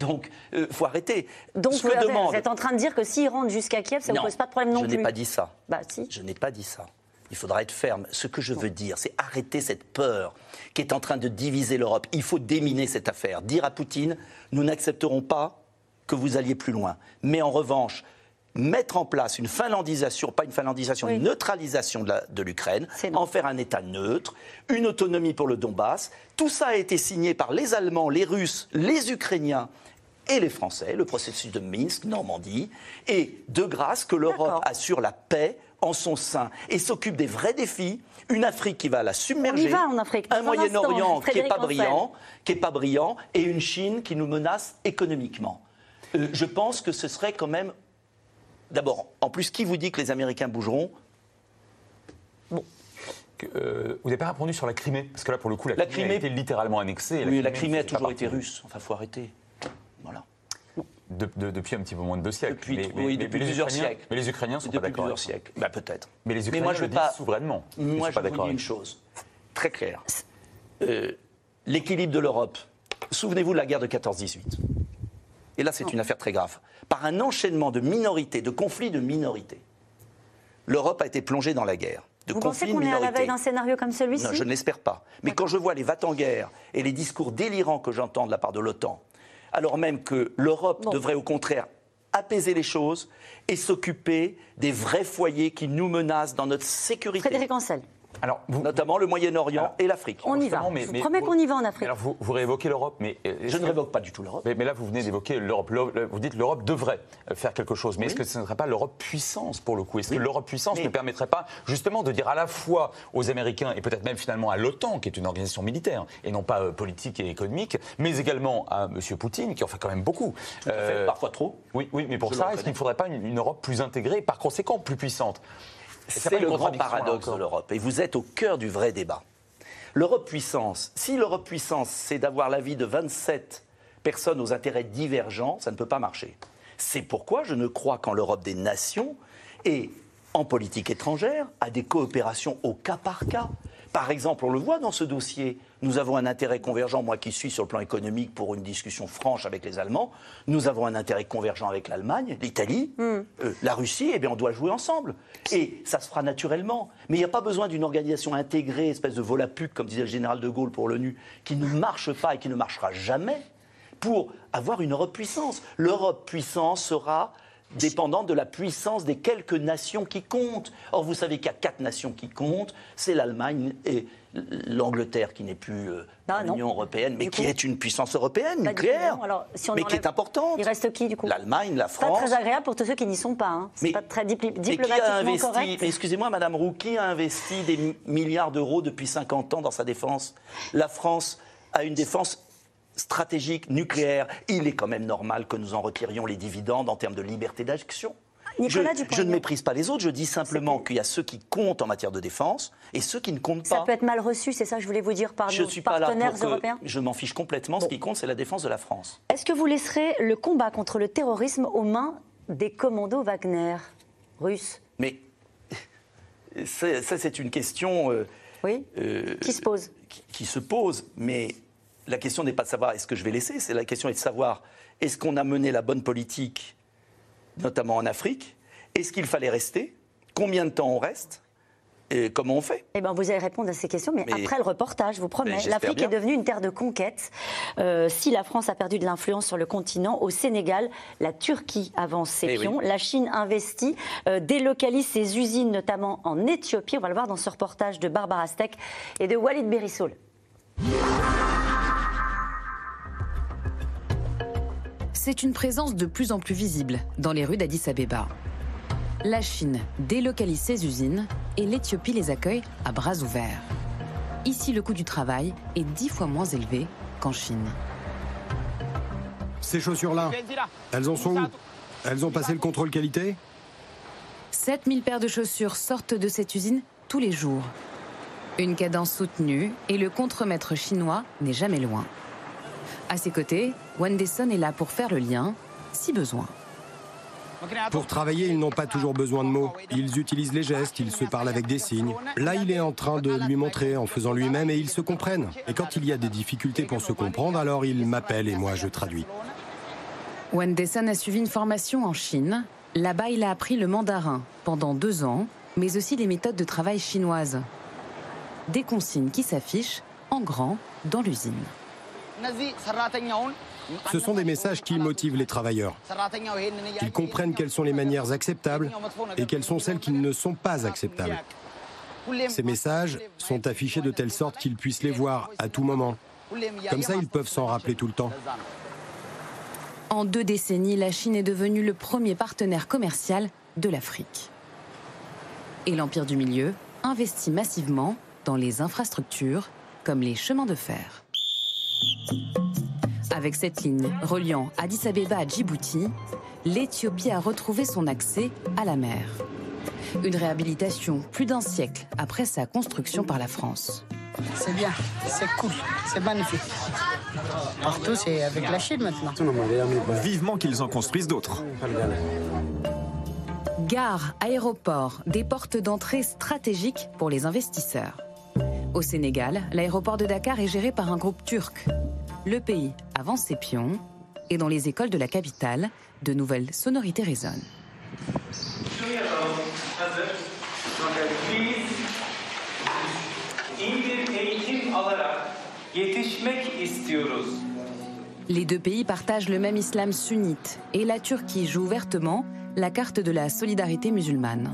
Donc, il euh, faut arrêter. Donc, vous, êtes en train de dire que s'ils rentrent jusqu'à Kiev, ça ne pose pas de problème non plus Je n'ai pas dit ça. Bah, si. Je n'ai pas dit ça. Il faudra être ferme. Ce que je veux dire, c'est arrêter cette peur qui est en train de diviser l'Europe. Il faut déminer cette affaire. Dire à Poutine, nous n'accepterons pas que vous alliez plus loin. Mais en revanche, mettre en place une finlandisation, pas une finlandisation, une neutralisation de l'Ukraine, en faire un État neutre, une autonomie pour le Donbass. Tout ça a été signé par les Allemands, les Russes, les Ukrainiens et les Français, le processus de Minsk, Normandie, et de grâce que l'Europe assure la paix en son sein et s'occupe des vrais défis. Une Afrique qui va la submerger, un Moyen-Orient qui n'est pas brillant, qui est pas brillant, et une Chine qui nous menace économiquement. Euh, je pense que ce serait quand même, d'abord, en plus, qui vous dit que les Américains bougeront? Bon. Euh, vous n'avez pas répondu sur la Crimée, parce que là, pour le coup, la, Crimée, a été littéralement annexée. Oui, la Crimée a toujours été russe. Enfin, faut arrêter depuis un petit peu moins de deux siècles. Depuis, mais, oui, depuis plusieurs siècles. Mais les Ukrainiens sont pas d'accord. Depuis plusieurs siècles. Bah, peut-être. Mais les Ukrainiens moi, je le disent pas... souverainement. Moi, je, je vous dis une chose très claire. Euh, l'équilibre de l'Europe. Souvenez-vous de la guerre de 14-18. Et là, c'est une affaire très grave. Par un enchaînement de minorités, de conflits de minorités, l'Europe a été plongée dans la guerre. De Vous pensez qu'on est à la veille d'un scénario comme celui-ci Non, je ne l'espère pas. Mais quand je vois les va-t-en-guerre et les discours délirants que j'entends de la part de l'OTAN, alors même que l'Europe devrait au contraire apaiser les choses et s'occuper des vrais foyers qui nous menacent dans notre sécurité. Frédéric Ancel. Alors, notamment le Moyen-Orient et l'Afrique. On y va. Mais, je vous promets qu'on y va en Afrique. Alors vous, vous réévoquez l'Europe, mais euh, je ne révoque pas du tout l'Europe. Mais, là, vous venez d'évoquer l'Europe. Vous dites l'Europe devrait euh, faire quelque chose. Mais est-ce que ce ne serait pas l'Europe puissance pour le coup? Est-ce que l'Europe puissance ne permettrait pas justement de dire à la fois aux Américains et peut-être même finalement à l'OTAN, qui est une organisation militaire et non pas euh, politique et économique, mais également à M. Poutine, qui en fait quand même beaucoup. parfois trop. Oui, oui, mais pour ça, est-ce qu'il ne faudrait pas une Europe plus intégrée, par conséquent plus puissante? C'est le grand paradoxe de l'Europe. Et vous êtes au cœur du vrai débat. L'Europe puissance, si l'Europe puissance, c'est d'avoir l'avis de 27 personnes aux intérêts divergents, ça ne peut pas marcher. C'est pourquoi je ne crois qu'en l'Europe des nations et en politique étrangère, à des coopérations au cas par cas. Par exemple, on le voit dans ce dossier, nous avons un intérêt convergent, moi qui suis sur le plan économique pour une discussion franche avec les Allemands, nous avons un intérêt convergent avec l'Allemagne, l'Italie, hmm. euh, la Russie, et eh bien on doit jouer ensemble. Et ça se fera naturellement. Mais il n'y a pas besoin d'une organisation intégrée, espèce de volapuc, comme disait le général de Gaulle pour l'ONU, qui ne marche pas et qui ne marchera jamais pour avoir une Europe puissance. L'Europe puissance sera dépendant de la puissance des quelques nations qui comptent. Or, vous savez qu'il y a quatre nations qui comptent, c'est l'Allemagne et l'Angleterre qui n'est plus euh, ah, l'Union européenne, mais qui est une puissance européenne nucléaire, mais qui est importante. Il reste qui du coup? L'Allemagne, la France. Pas très agréable pour tous ceux qui n'y sont pas. Hein. C'est pas très diplomatiquement correct. Excusez-moi, Madame Roux, qui a investi des milliards d'euros depuis 50 ans dans sa défense? La France a une défense stratégique nucléaire, il est quand même normal que nous en retirions les dividendes en termes de liberté d'action. Je, ne méprise pas les autres, je dis simplement qu'il y a ceux qui comptent en matière de défense et ceux qui ne comptent pas. Ça peut être mal reçu, c'est ça que je voulais vous dire par je nos partenaires européens? Je m'en fiche complètement, ce qui compte c'est la défense de la France. Est-ce que vous laisserez le combat contre le terrorisme aux mains des commandos Wagner russes? Mais ça, c'est une question... Euh, oui, euh, qui se pose? qui se pose, mais la question n'est pas de savoir est-ce que je vais laisser, c'est la question est de savoir est-ce qu'on a mené la bonne politique, notamment en Afrique Est-ce qu'il fallait rester Combien de temps on reste Et comment on fait? Eh ben, vous allez répondre à ces questions, mais, après le reportage, je vous promets. L'Afrique est devenue une terre de conquête. Euh, si la France a perdu de l'influence sur le continent, au Sénégal, la Turquie avance ses eh pions. La Chine investit, euh, délocalise ses usines, notamment en Éthiopie. On va le voir dans ce reportage de Barbara Steck et de Walid Berissoul. C'est une présence de plus en plus visible dans les rues d'Addis Abeba. La Chine délocalise ses usines et l'Éthiopie les accueille à bras ouverts. Ici, le coût du travail est dix fois moins élevé qu'en Chine. Ces chaussures-là, elles en sont où? Elles ont passé le contrôle qualité? 7000 paires de chaussures sortent de cette usine tous les jours. Une cadence soutenue et le contremaître chinois n'est jamais loin. À ses côtés, Wendeson est là pour faire le lien, si besoin. Pour travailler, ils n'ont pas toujours besoin de mots. Ils utilisent les gestes, ils se parlent avec des signes. Là, il est en train de lui montrer en faisant lui-même et ils se comprennent. Et quand il y a des difficultés pour se comprendre, alors il m'appelle et moi je traduis. Wendeson a suivi une formation en Chine. Là-bas, il a appris le mandarin pendant deux ans, mais aussi des méthodes de travail chinoises. Des consignes qui s'affichent en grand dans l'usine. Ce sont des messages qui motivent les travailleurs. Ils comprennent quelles sont les manières acceptables et quelles sont celles qui ne sont pas acceptables. Ces messages sont affichés de telle sorte qu'ils puissent les voir à tout moment. Comme ça, ils peuvent s'en rappeler tout le temps. En deux décennies, la Chine est devenue le premier partenaire commercial de l'Afrique. Et l'Empire du Milieu investit massivement dans les infrastructures comme les chemins de fer. Avec cette ligne reliant Addis Abeba à Djibouti, l'Éthiopie a retrouvé son accès à la mer. Une réhabilitation plus d'un siècle après sa construction par la France. C'est bien, c'est cool, c'est magnifique. Partout, c'est avec la Chine maintenant. Vivement qu'ils en construisent d'autres. Gare, aéroport, des portes d'entrée stratégiques pour les investisseurs. Au Sénégal, l'aéroport de Dakar est géré par un groupe turc. Le pays avance ses pions et dans les écoles de la capitale, de nouvelles sonorités résonnent. Les deux pays partagent le même islam sunnite et la Turquie joue ouvertement la carte de la solidarité musulmane.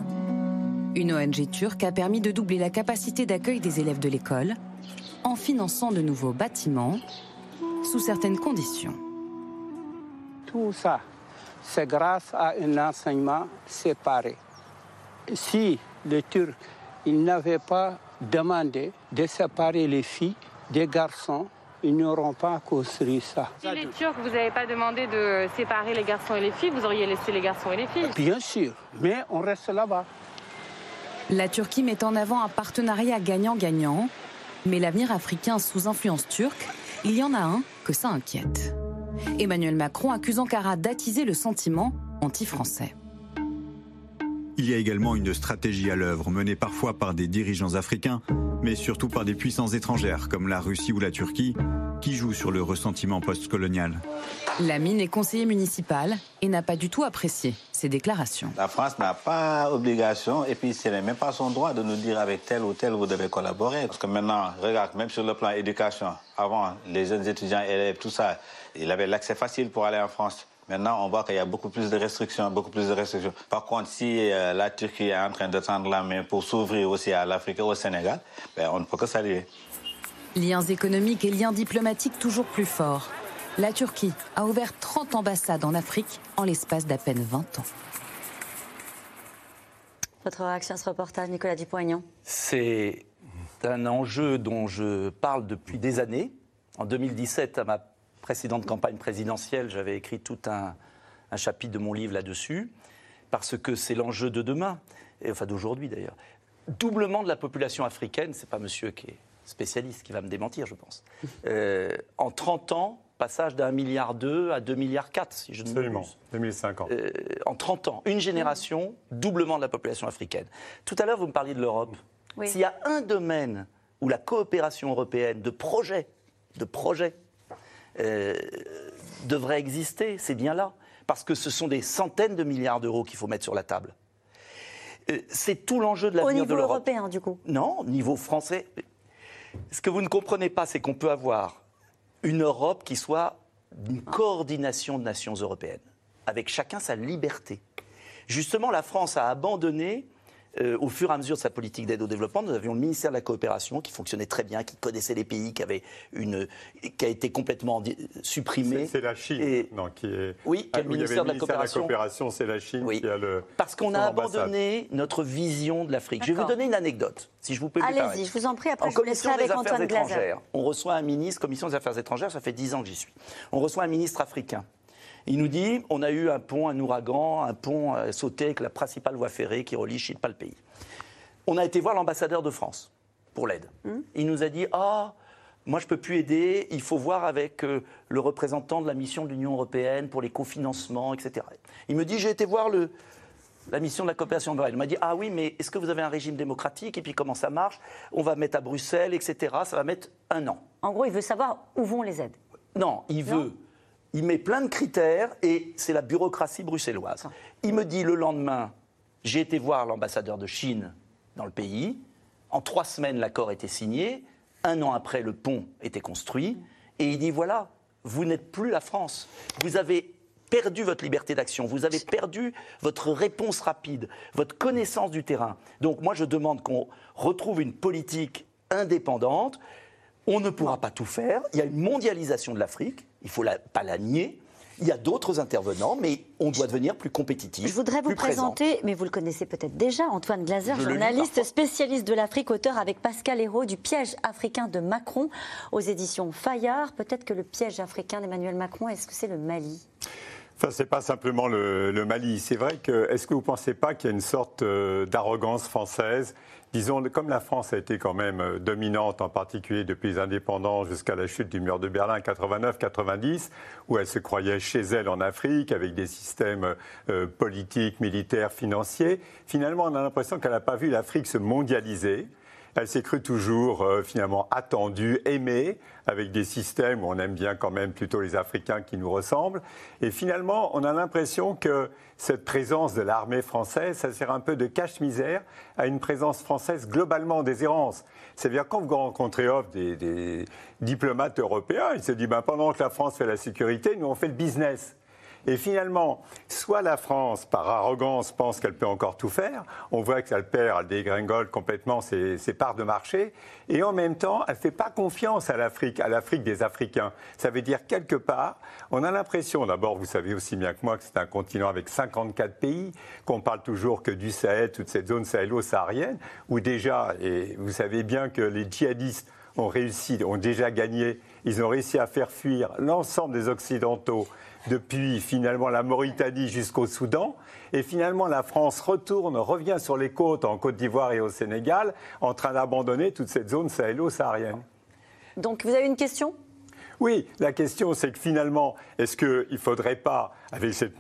Une ONG turque a permis de doubler la capacité d'accueil des élèves de l'école en finançant de nouveaux bâtiments sous certaines conditions. Tout ça, c'est grâce à un enseignement séparé. Si les Turcs n'avaient pas demandé de séparer les filles des garçons, ils n'auront pas construit ça. Si les Turcs, vous n'avez pas demandé de séparer les garçons et les filles, vous auriez laissé les garçons et les filles Bien sûr, mais on reste là-bas. La Turquie met en avant un partenariat gagnant-gagnant, mais l'avenir africain sous influence turque, il y en a un que ça inquiète. Emmanuel Macron accuse Ankara d'attiser le sentiment anti-français. Il y a également une stratégie à l'œuvre menée parfois par des dirigeants africains, mais surtout par des puissances étrangères comme la Russie ou la Turquie, qui joue sur le ressentiment postcolonial. Lamine est conseiller municipal et n'a pas du tout apprécié ces déclarations. La France n'a pas obligation, et puis ce n'est même pas son droit de nous dire avec tel ou tel vous devez collaborer. Parce que maintenant, regarde, même sur le plan éducation, avant, les jeunes étudiants, élèves, tout ça, il avait l'accès facile pour aller en France. Maintenant, on voit qu'il y a beaucoup plus de restrictions, beaucoup plus de restrictions. Par contre, si euh, la Turquie est en train de tendre la main pour s'ouvrir aussi à l'Afrique et au Sénégal, ben, on ne peut que saluer. Liens économiques et liens diplomatiques toujours plus forts. La Turquie a ouvert 30 ambassades en Afrique en l'espace d'à peine 20 ans. Votre réaction à ce reportage, Nicolas Dupont-Aignan? C'est un enjeu dont je parle depuis des années. En 2017, à ma précédente campagne présidentielle, j'avais écrit tout un, un chapitre de mon livre là-dessus, parce que c'est l'enjeu de demain, et enfin d'aujourd'hui d'ailleurs. Doublement de la population africaine, c'est pas monsieur qui est spécialiste qui va me démentir, je pense. Euh, en 30 ans, passage d'un milliard deux à 2 milliards 4, si je ne Absolument, 2050. Euh, en 30 ans, une génération, doublement de la population africaine. Tout à l'heure, vous me parliez de l'Europe. S'il y a un domaine où la coopération européenne de projets, de projets, euh, devrait exister, c'est bien là. Parce que ce sont des centaines de milliards d'euros qu'il faut mettre sur la table. euh, c'est tout l'enjeu de l'avenir de l'Europe. Au niveau européen, du coup Non, niveau français. Ce que vous ne comprenez pas, c'est qu'on peut avoir une Europe qui soit une coordination de nations européennes, avec chacun sa liberté. Justement, la France a abandonné euh, au fur et à mesure de sa politique d'aide au développement, nous avions le ministère de la coopération qui fonctionnait très bien, qui connaissait les pays, qui avait une, qui a été complètement supprimé. C'est la Chine, non, qui est. Oui, qui le ministère, de, la coopération. c'est la Chine qui a le. Parce qu'on a abandonné notre vision de l'Afrique. Je vais vous donner une anecdote, si je vous peux. Allez-y, je vous en prie. Après, en je vous laisserai avec Antoine Glaser. On reçoit un ministre, commission des affaires étrangères, ça fait dix ans que j'y suis. On reçoit un ministre africain. Il nous dit on a eu un pont, un ouragan, un pont a sauté avec la principale voie ferrée qui relie Chine pas le pays. On a été voir l'ambassadeur de France pour l'aide. Hmm. Il nous a dit Ah, moi je ne peux plus aider, il faut voir avec euh, le représentant de la mission de l'Union européenne pour les cofinancements, etc. Il me dit J'ai été voir le, la mission de la coopération de Il m'a dit Ah oui, mais est-ce que vous avez un régime démocratique? Et puis comment ça marche? On va mettre à Bruxelles, etc. Ça va mettre un an. En gros, il veut savoir où vont les aides. Non, il veut. Il met plein de critères et c'est la bureaucratie bruxelloise. Il me dit le lendemain J'ai été voir l'ambassadeur de Chine dans le pays. En trois semaines, l'accord était signé. Un an après, le pont était construit. Et il dit voilà, vous n'êtes plus la France. Vous avez perdu votre liberté d'action, vous avez perdu votre réponse rapide, votre connaissance du terrain. Donc moi, je demande qu'on retrouve une politique indépendante. On ne pourra pas tout faire. Il y a une mondialisation de l'Afrique, il ne faut pas la nier. Il y a d'autres intervenants, mais on doit devenir plus compétitif. Je voudrais vous présenter, mais vous le connaissez peut-être déjà, Antoine Glaser, journaliste spécialiste de l'Afrique, auteur avec Pascal Hérault du piège africain de Macron aux éditions Fayard. Peut-être que le piège africain d'Emmanuel Macron, est-ce que c'est le Mali? Enfin, c'est pas simplement le, le Mali. C'est vrai que, est-ce que vous ne pensez pas qu'il y a une sorte euh, d'arrogance française disons, comme la France a été quand même euh, dominante, en particulier depuis les jusqu'à la chute du mur de Berlin 89-90, où elle se croyait chez elle en Afrique avec des systèmes euh, politiques, militaires, financiers, finalement on a l'impression qu'elle n'a pas vu l'Afrique se mondialiser. Elle s'est crue toujours euh, finalement attendue, aimée, avec des systèmes où on aime bien quand même plutôt les Africains qui nous ressemblent. Et finalement, on a l'impression que cette présence de l'armée française, ça sert un peu de cache-misère à une présence française globalement en. C'est-à-dire quand vous rencontrez off des, des, diplomates européens, ils se disent ben, pendant que la France fait la sécurité, nous on fait le business. Et finalement, soit la France, par arrogance, pense qu'elle peut encore tout faire, on voit qu'elle perd, elle dégringole complètement ses, parts de marché, et en même temps, elle ne fait pas confiance à l'Afrique, à l'Afrique des Africains. Ça veut dire, quelque part, on a l'impression, d'abord, vous savez aussi bien que moi, que c'est un continent avec 54 pays, qu'on parle toujours que du Sahel, toute cette zone sahélo-saharienne, où déjà, et vous savez bien que les djihadistes ont réussi, ont déjà gagné, ils ont réussi à faire fuir l'ensemble des Occidentaux depuis finalement la Mauritanie jusqu'au Soudan. Et finalement, la France retourne, revient sur les côtes en Côte d'Ivoire et au Sénégal, en train d'abandonner toute cette zone sahélo-saharienne. Donc, vous avez une question? Oui, la question c'est que finalement, est-ce qu'il ne faudrait pas, avec cette,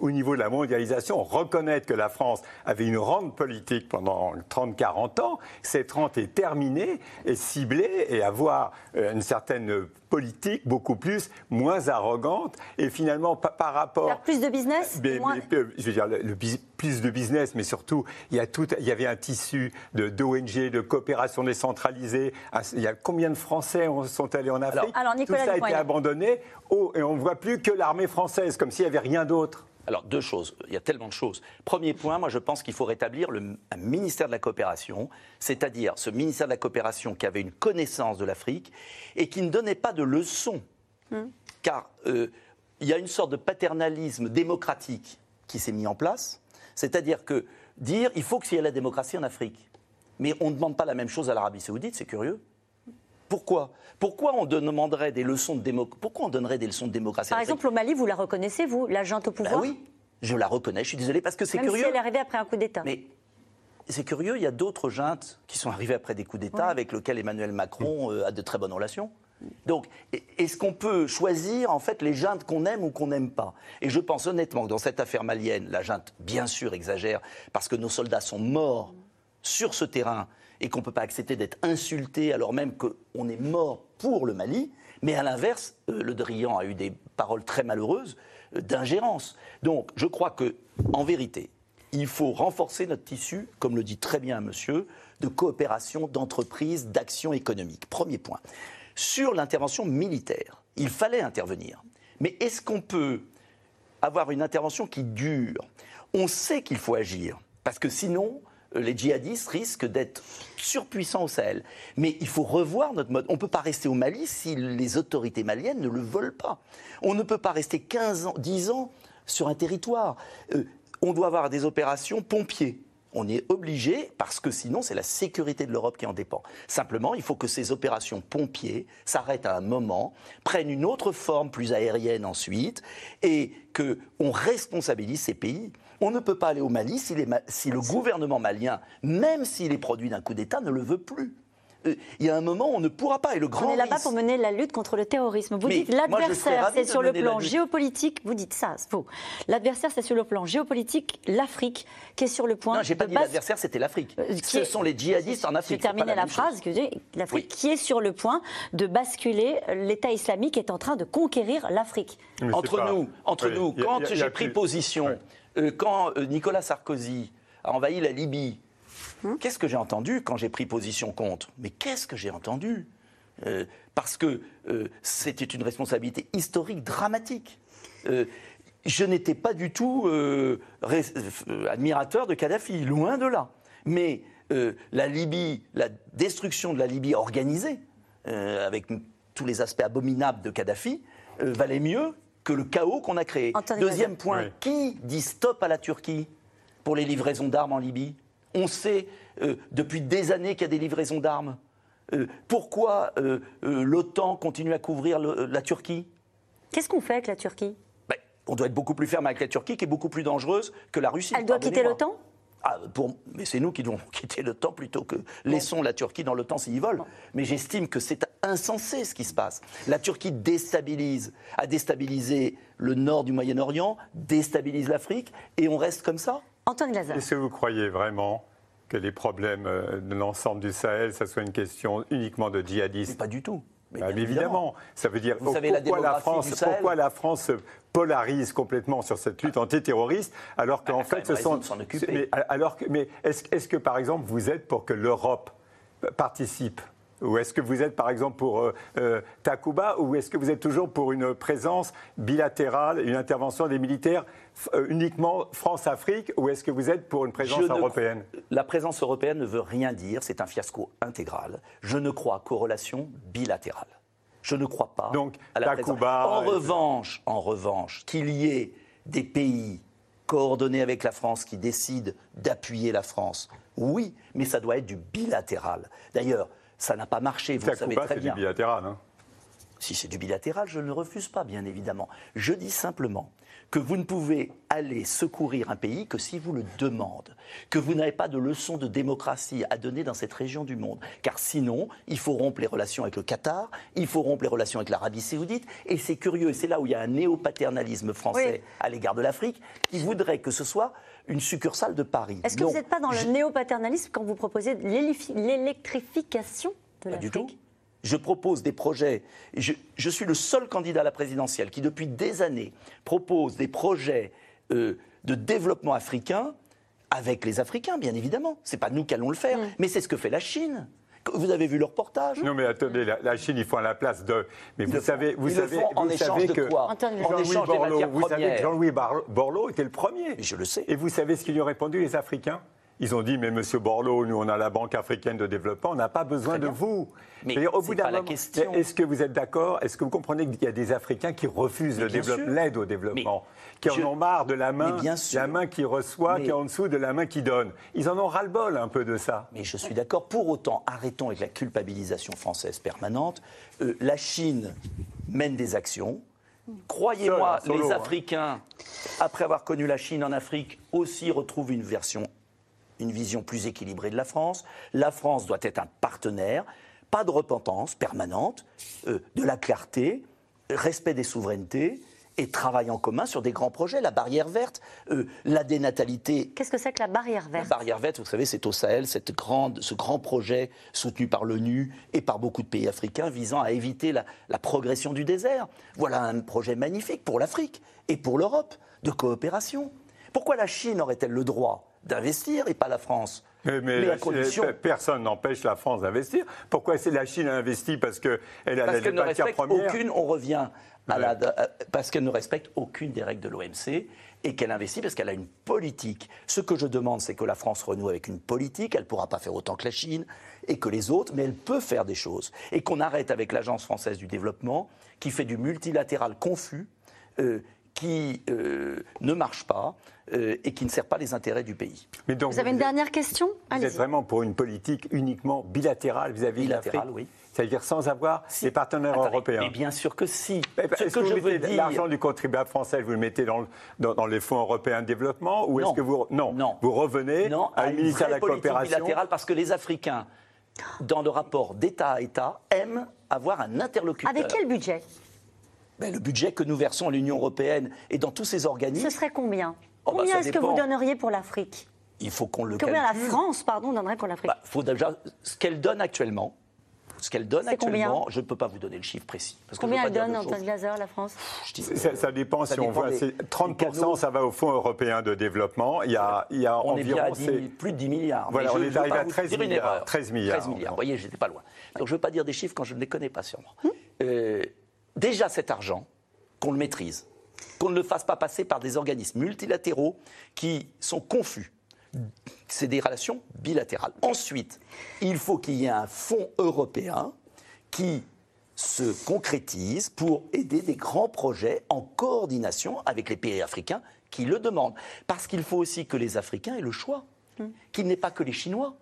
au niveau de la mondialisation, reconnaître que la France avait une rente politique pendant 30-40 ans, cette rente est terminée, est ciblée et avoir euh, une certaine politique beaucoup plus, moins arrogante et finalement par, rapport... Faire plus de business mais, euh, Je veux dire, le, plus de business, mais surtout, il y, a tout, il y avait un tissu d'ONG, de, coopération décentralisée. Ah, il y a combien de Français sont allés en Afrique alors, Tout ça a été abandonné oh, et on ne voit plus que l'armée française, comme s'il n'y avait rien d'autre. Alors, deux choses. Il y a tellement de choses. Premier point, moi, je pense qu'il faut rétablir le, un ministère de la coopération, c'est-à-dire ce ministère de la coopération qui avait une connaissance de l'Afrique et qui ne donnait pas de leçons. Hmm. Car euh, il y a une sorte de paternalisme démocratique qui s'est mis en place, c'est-à-dire que dire il faut qu'il y ait la démocratie en Afrique. Mais on ne demande pas la même chose à l'Arabie saoudite, c'est curieux. Pourquoi? Pourquoi on demanderait des leçons de démocratie Pourquoi on donnerait des leçons de démocratie Par exemple, au Mali, vous la reconnaissez, vous, la junte au pouvoir? Bah Oui, je la reconnais. Je suis désolé parce que c'est curieux. Si elle est arrivée après un coup d'État. Mais c'est curieux, il y a d'autres juntes qui sont arrivées après des coups d'État avec lesquels Emmanuel Macron euh, a de très bonnes relations. Donc, est-ce qu'on peut choisir en fait les juntes qu'on aime ou qu'on n'aime pas? Et je pense honnêtement que dans cette affaire malienne, la junte, bien sûr, exagère parce que nos soldats sont morts sur ce terrain et qu'on ne peut pas accepter d'être insulté alors même qu'on est mort pour le Mali. Mais à l'inverse, euh, Le Drian a eu des paroles très malheureuses euh, d'ingérence. Donc je crois que, en vérité, il faut renforcer notre tissu, comme le dit très bien monsieur, de coopération, d'entreprise, d'action économique. Premier point. Sur l'intervention militaire, il fallait intervenir. Mais est-ce qu'on peut avoir une intervention qui dure? On sait qu'il faut agir, parce que sinon, les djihadistes risquent d'être surpuissants au Sahel. Mais il faut revoir notre mode. On ne peut pas rester au Mali si les autorités maliennes ne le veulent pas. On ne peut pas rester 15 ans, 10 ans sur un territoire. Euh, on doit avoir des opérations pompiers. On est obligé, parce que sinon c'est la sécurité de l'Europe qui en dépend. Simplement, il faut que ces opérations pompiers s'arrêtent à un moment, prennent une autre forme plus aérienne ensuite, et qu'on responsabilise ces pays. On ne peut pas aller au Mali si, si le gouvernement malien, même s'il est produit d'un coup d'État, ne le veut plus. Euh, il y a un moment où on ne pourra pas. Et le grand on est là-bas pour mener la lutte contre le terrorisme. Vous dites l'adversaire, c'est sur le plan géopolitique. Vous dites ça, c'est faux. L'adversaire, c'est sur le plan géopolitique, l'Afrique, qui est sur le point. Non, j'ai pas dit l'adversaire, c'était l'Afrique. Euh, Ce sont les djihadistes en Afrique. J'ai terminé la, phrase que l'Afrique qui est sur le point de basculer. L'État islamique est en train de conquérir l'Afrique. Entre nous, entre nous, quand j'ai pris position, quand Nicolas Sarkozy a envahi la Libye Hein qu'est-ce que j'ai entendu quand j'ai pris position contre? Mais qu'est-ce que j'ai entendu? Euh, Parce que euh, c'était une responsabilité historique dramatique. Euh, je n'étais pas du tout admirateur de Kadhafi, loin de là. Mais la Libye, la destruction de la Libye organisée, avec tous les aspects abominables de Kadhafi, valait mieux que le chaos qu'on a créé. Deuxième point, qui dit stop à la Turquie pour les livraisons d'armes en Libye? On sait euh, depuis des années qu'il y a des livraisons d'armes. Euh, pourquoi euh, l'OTAN continue à couvrir la Turquie? Qu'est-ce qu'on fait avec la Turquie? Ben, On doit être beaucoup plus ferme avec la Turquie, qui est beaucoup plus dangereuse que la Russie. Elle doit quitter l'OTAN? Ah, pour... Mais c'est nous qui devons quitter l'OTAN plutôt que laissons la Turquie dans l'OTAN s'ils veulent. Mais j'estime que c'est insensé ce qui se passe. La Turquie déstabilise, a déstabilisé le nord du Moyen-Orient, déstabilise l'Afrique, et on reste comme ça Antoine Lazare. Est-ce que vous croyez vraiment que les problèmes euh, de l'ensemble du Sahel, ça soit une question uniquement de djihadistes Pas du tout. Mais bah, évidemment. ça veut dire Vous savez, pourquoi, la, France, pourquoi la France se polarise complètement sur cette lutte antiterroriste, alors qu'en fait, ce sont. Mais, alors que, mais est-ce que, par exemple, vous êtes pour que l'Europe participe ou est-ce que vous êtes par exemple pour euh, euh, Takuba ou est-ce que vous êtes toujours pour une présence bilatérale, une intervention des militaires euh, uniquement France-Afrique ou est-ce que vous êtes pour une présence européenne? La présence européenne ne veut rien dire, c'est un fiasco intégral. Je ne crois qu'aux relations bilatérales. Je ne crois pas Donc, à la Takuba, En revanche, en revanche, qu'il y ait des pays coordonnés avec la France qui décident d'appuyer la France, oui, mais ça doit être du bilatéral. D'ailleurs, ça n'a pas marché, vous le savez très bien. c'est du bilatéral. Hein. si c'est du bilatéral, je ne le refuse pas, bien évidemment. Je dis simplement que vous ne pouvez aller secourir un pays que si vous le demandez, que vous n'avez pas de leçon de démocratie à donner dans cette région du monde. Car sinon, il faut rompre les relations avec le Qatar, il faut rompre les relations avec l'Arabie saoudite, et c'est curieux, et c'est là où il y a un néopaternalisme français à l'égard de l'Afrique, qui voudrait que ce soit une succursale de Paris. Est-ce que vous n'êtes pas dans le néopaternalisme quand vous proposez l'électrification de l'Afrique Pas du tout. Je propose des projets. Je, je, suis le seul candidat à la présidentielle qui, depuis des années, propose des projets euh, de développement africain avec les Africains, bien évidemment. Ce n'est pas nous qui allons le faire, mm. mais c'est ce que fait la Chine. Vous avez vu le reportage Non, mais attendez, la, Chine, ils font à la place de. Mais vous savez, vous savez, en échange de quoi Jean-Louis Borloo, vous savez que Jean-Louis Borloo était le premier. je le sais. Et vous savez ce qu'ils lui ont répondu, les Africains? Ils ont dit, mais Monsieur Borloo, nous on a la Banque africaine de développement, on n'a pas besoin de vous. Mais au bout d'un question. Est-ce que vous êtes d'accord? Est-ce que vous comprenez qu'il y a des Africains qui refusent l'aide au développement, qui en ont marre de la main, la main qui reçoit, qui est en dessous de la main qui donne Ils en ont ras-le-bol un peu de ça. Mais je suis d'accord. Pour autant, arrêtons avec la culpabilisation française permanente. Euh, la Chine mène des actions. Croyez-moi, les hein. Africains, après avoir connu la Chine en Afrique, aussi retrouvent une version une vision plus équilibrée de la France. La France doit être un partenaire, pas de repentance permanente, euh, de la clarté, respect des souverainetés et travail en commun sur des grands projets. La barrière verte, euh, la dénatalité. Qu'est-ce que c'est que la barrière verte? La barrière verte, vous savez, c'est au Sahel, cette grande, ce grand projet soutenu par l'ONU et par beaucoup de pays africains visant à éviter la, la progression du désert. Voilà un projet magnifique pour l'Afrique et pour l'Europe de coopération. Pourquoi la Chine aurait-elle le droit d'investir et pas la France? Mais, la condition... personne n'empêche la France d'investir. Pourquoi c'est la Chine a investi Parce qu'elle a parce qu'elle ne respecte aucune, on revient à la, euh, parce qu'elle ne respecte aucune des règles de l'OMC et qu'elle investit parce qu'elle a une politique. Ce que je demande, c'est que la France renoue avec une politique. Elle ne pourra pas faire autant que la Chine et que les autres, mais elle peut faire des choses. Et qu'on arrête avec l'Agence française du développement qui fait du multilatéral confus. Euh, qui euh, ne marche pas euh, et qui ne sert pas les intérêts du pays. Mais donc, vous avez une dernière question? Vous êtes vraiment pour une politique uniquement bilatérale vis-à-les de l'Afrique oui. C'est-à-dire sans avoir des partenaires européens. Mais bien sûr que si. Est-ce que, je veux dire... l'argent du contribuable français, vous le mettez dans, dans, les fonds européens de développement ou est-ce que vous non, non, vous revenez à une ministère de la coopération bilatérale parce que les Africains, dans le rapport d'État à État, aiment avoir un interlocuteur. Avec quel budget? Ben, le budget que nous versons à l'Union européenne et dans tous ces organismes. Ce serait combien? Oh, bah, Combien est-ce que vous donneriez pour l'Afrique? Il faut qu'on le Combien la France, pardon, donnerait pour l'Afrique? Il bah, faut déjà ce qu'elle donne actuellement. Ce qu'elle donne actuellement, je ne peux pas vous donner le chiffre précis. Parce combien elle donne en tant que laser, la France? Ça, dépend si on voit. 30%, ça va au Fonds européen de développement. Il y a, il y a on environ. Est à plus de 10 milliards. Voilà, on est arrivé à 13 milliards, 13 milliards. 13 milliards. Vous voyez, j'étais pas loin. Donc je ne veux pas dire des chiffres quand je ne les connais pas sûrement. Hum? Euh, déjà, cet argent, qu'on le maîtrise, qu'on ne le fasse pas passer par des organismes multilatéraux qui sont confus. C'est des relations bilatérales. Ensuite, il faut qu'il y ait un fonds européen qui se concrétise pour aider des grands projets en coordination avec les pays africains qui le demandent. Parce qu'il faut aussi que les Africains aient le choix, hum. qu'il n'est pas que les Chinois.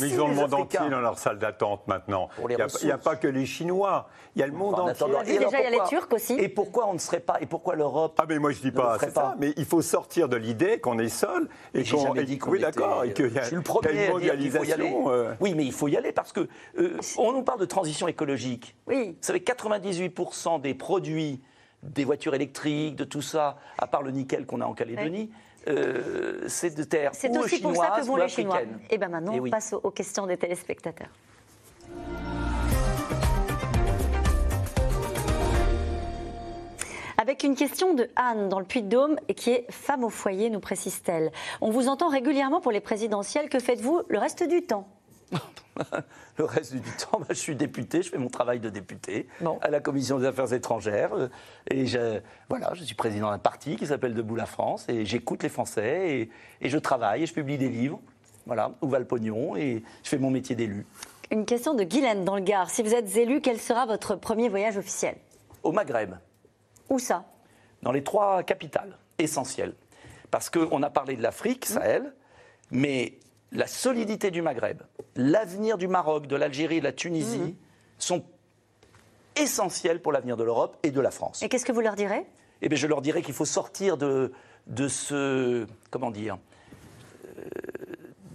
Mais ils ont le monde entier dans leur salle d'attente maintenant. Il n'y a, pas que les Chinois, il y a le monde entier. Et déjà, il y a les Turcs aussi. Et pourquoi on ne serait pas Et pourquoi l'Europe Ah, mais moi, je ne dis pas, c'est ça. Mais il faut sortir de l'idée qu'on est seul et qu'on. qu'on Oui, d'accord. Et qu'il y a, une mondialisation. Euh. Oui, mais il faut y aller parce que euh, on nous parle de transition écologique. Oui. Vous savez, 98% des produits des voitures électriques, de tout ça, à part le nickel qu'on a en Calédonie, euh, c'est de terre C'est aussi pour ça que vont les Chinois. Et eh bien maintenant, eh on passe aux questions des téléspectateurs. Avec une question de Anne dans le Puy-de-Dôme et qui est femme au foyer, nous précise-t-elle. On vous entend régulièrement pour les présidentielles. Que faites-vous le reste du temps? Le reste du temps, bah, je suis député, je fais mon travail de député à la Commission des Affaires étrangères. Euh, et je, voilà, je suis président d'un parti qui s'appelle Debout la France. Et j'écoute les Français et, je travaille et je publie des livres. Voilà, où va le pognon Et je fais mon métier d'élu. Une question de Guylaine dans le Gard. Si vous êtes élu, quel sera votre premier voyage officiel? Au Maghreb. Où ça? Dans les trois capitales essentielles. Parce qu'on a parlé de l'Afrique, Sahel, mais la solidité du Maghreb, l'avenir du Maroc, de l'Algérie, de la Tunisie mhm. sont essentiels pour l'avenir de l'Europe et de la France. Et qu'est-ce que vous leur direz? Eh bien, je leur dirais qu'il faut sortir de, de ce. Comment dire euh,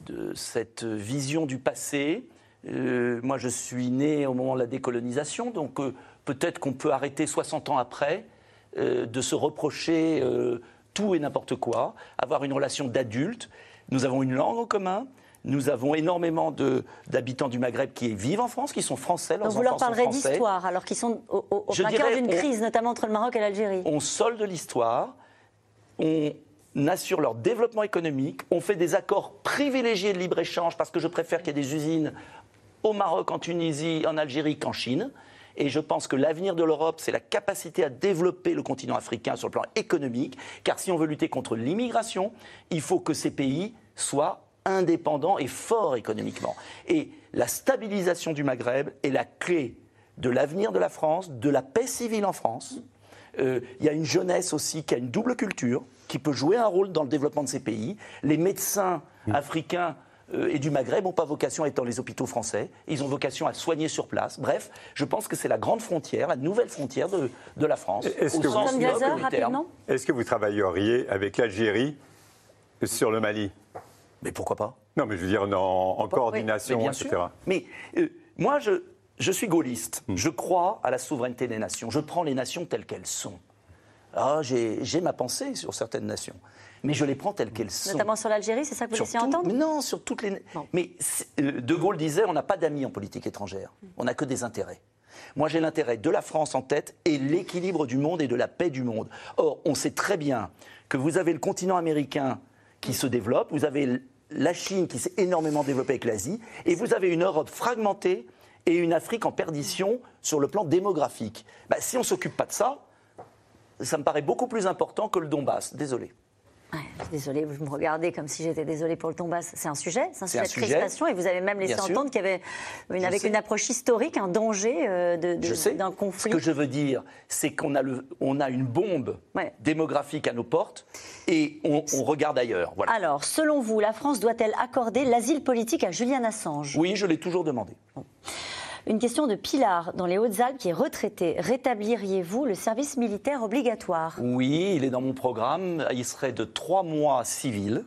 De cette vision du passé. Euh, moi, je suis né au moment de la décolonisation, donc euh, peut-être qu'on peut arrêter 60 ans après de se reprocher tout et n'importe quoi, avoir une relation d'adulte nous avons une langue en commun. Nous avons énormément d'habitants du Maghreb qui vivent en France, qui sont français. Donc vous leur parlerez d'histoire, alors qu'ils sont au, au, cœur d'une crise, notamment entre le Maroc et l'Algérie. On solde l'histoire, on assure leur développement économique, on fait des accords privilégiés de libre-échange, parce que je préfère qu'il y ait des usines au Maroc, en Tunisie, en Algérie qu'en Chine. Et je pense que l'avenir de l'Europe, c'est la capacité à développer le continent africain sur le plan économique. Car si on veut lutter contre l'immigration, il faut que ces pays soient indépendants et forts économiquement. Et la stabilisation du Maghreb est la clé de l'avenir de la France, de la paix civile en France. Euh, il y a une jeunesse aussi qui a une double culture, qui peut jouer un rôle dans le développement de ces pays. Les médecins africains et du Maghreb n'ont pas vocation à être dans les hôpitaux français, ils ont vocation à soigner sur place. Bref, je pense que c'est la grande frontière, la nouvelle frontière de, de la France. Est-ce que, est que, vous travailleriez avec l'Algérie sur le Mali? Mais pourquoi pas? Non, mais je veux dire en, coordination, mais etc. Mais euh, moi, je, je suis gaulliste. Hmm. Je crois à la souveraineté des nations. Je prends les nations telles qu'elles sont. Ah, j'ai ma pensée sur certaines nations mais je les prends telles qu'elles sont. Notamment sur l'Algérie, c'est ça que vous essayez d'entendre Non, sur toutes les. Mais euh, De Gaulle disait on n'a pas d'amis en politique étrangère, on n'a que des intérêts. Moi, j'ai l'intérêt de la France en tête et l'équilibre du monde et de la paix du monde. Or, on sait très bien que vous avez le continent américain qui se développe, vous avez la Chine qui s'est énormément développée avec l'Asie, et vous avez une Europe fragmentée et une Afrique en perdition sur le plan démographique. Bah, si on ne s'occupe pas de ça, ça me paraît beaucoup plus important que le Donbass. Désolé. Désolée, vous me regardez comme si j'étais désolée pour le Donbass. C'est un sujet, c'est un sujet de crispation, et vous avez même laissé entendre qu'il y avait, une, avec une approche historique, un danger euh, d'un conflit. Ce que je veux dire, c'est qu'on a, on a une bombe démographique à nos portes, et on, regarde ailleurs. Voilà. Alors, selon vous, la France doit-elle accorder l'asile politique à Julian Assange? Oui, je l'ai toujours demandé. Une question de Pilar, dans les Hautes-Alpes, qui est retraité. Rétabliriez-vous le service militaire obligatoire? Oui, il est dans mon programme. Il serait de trois mois civils,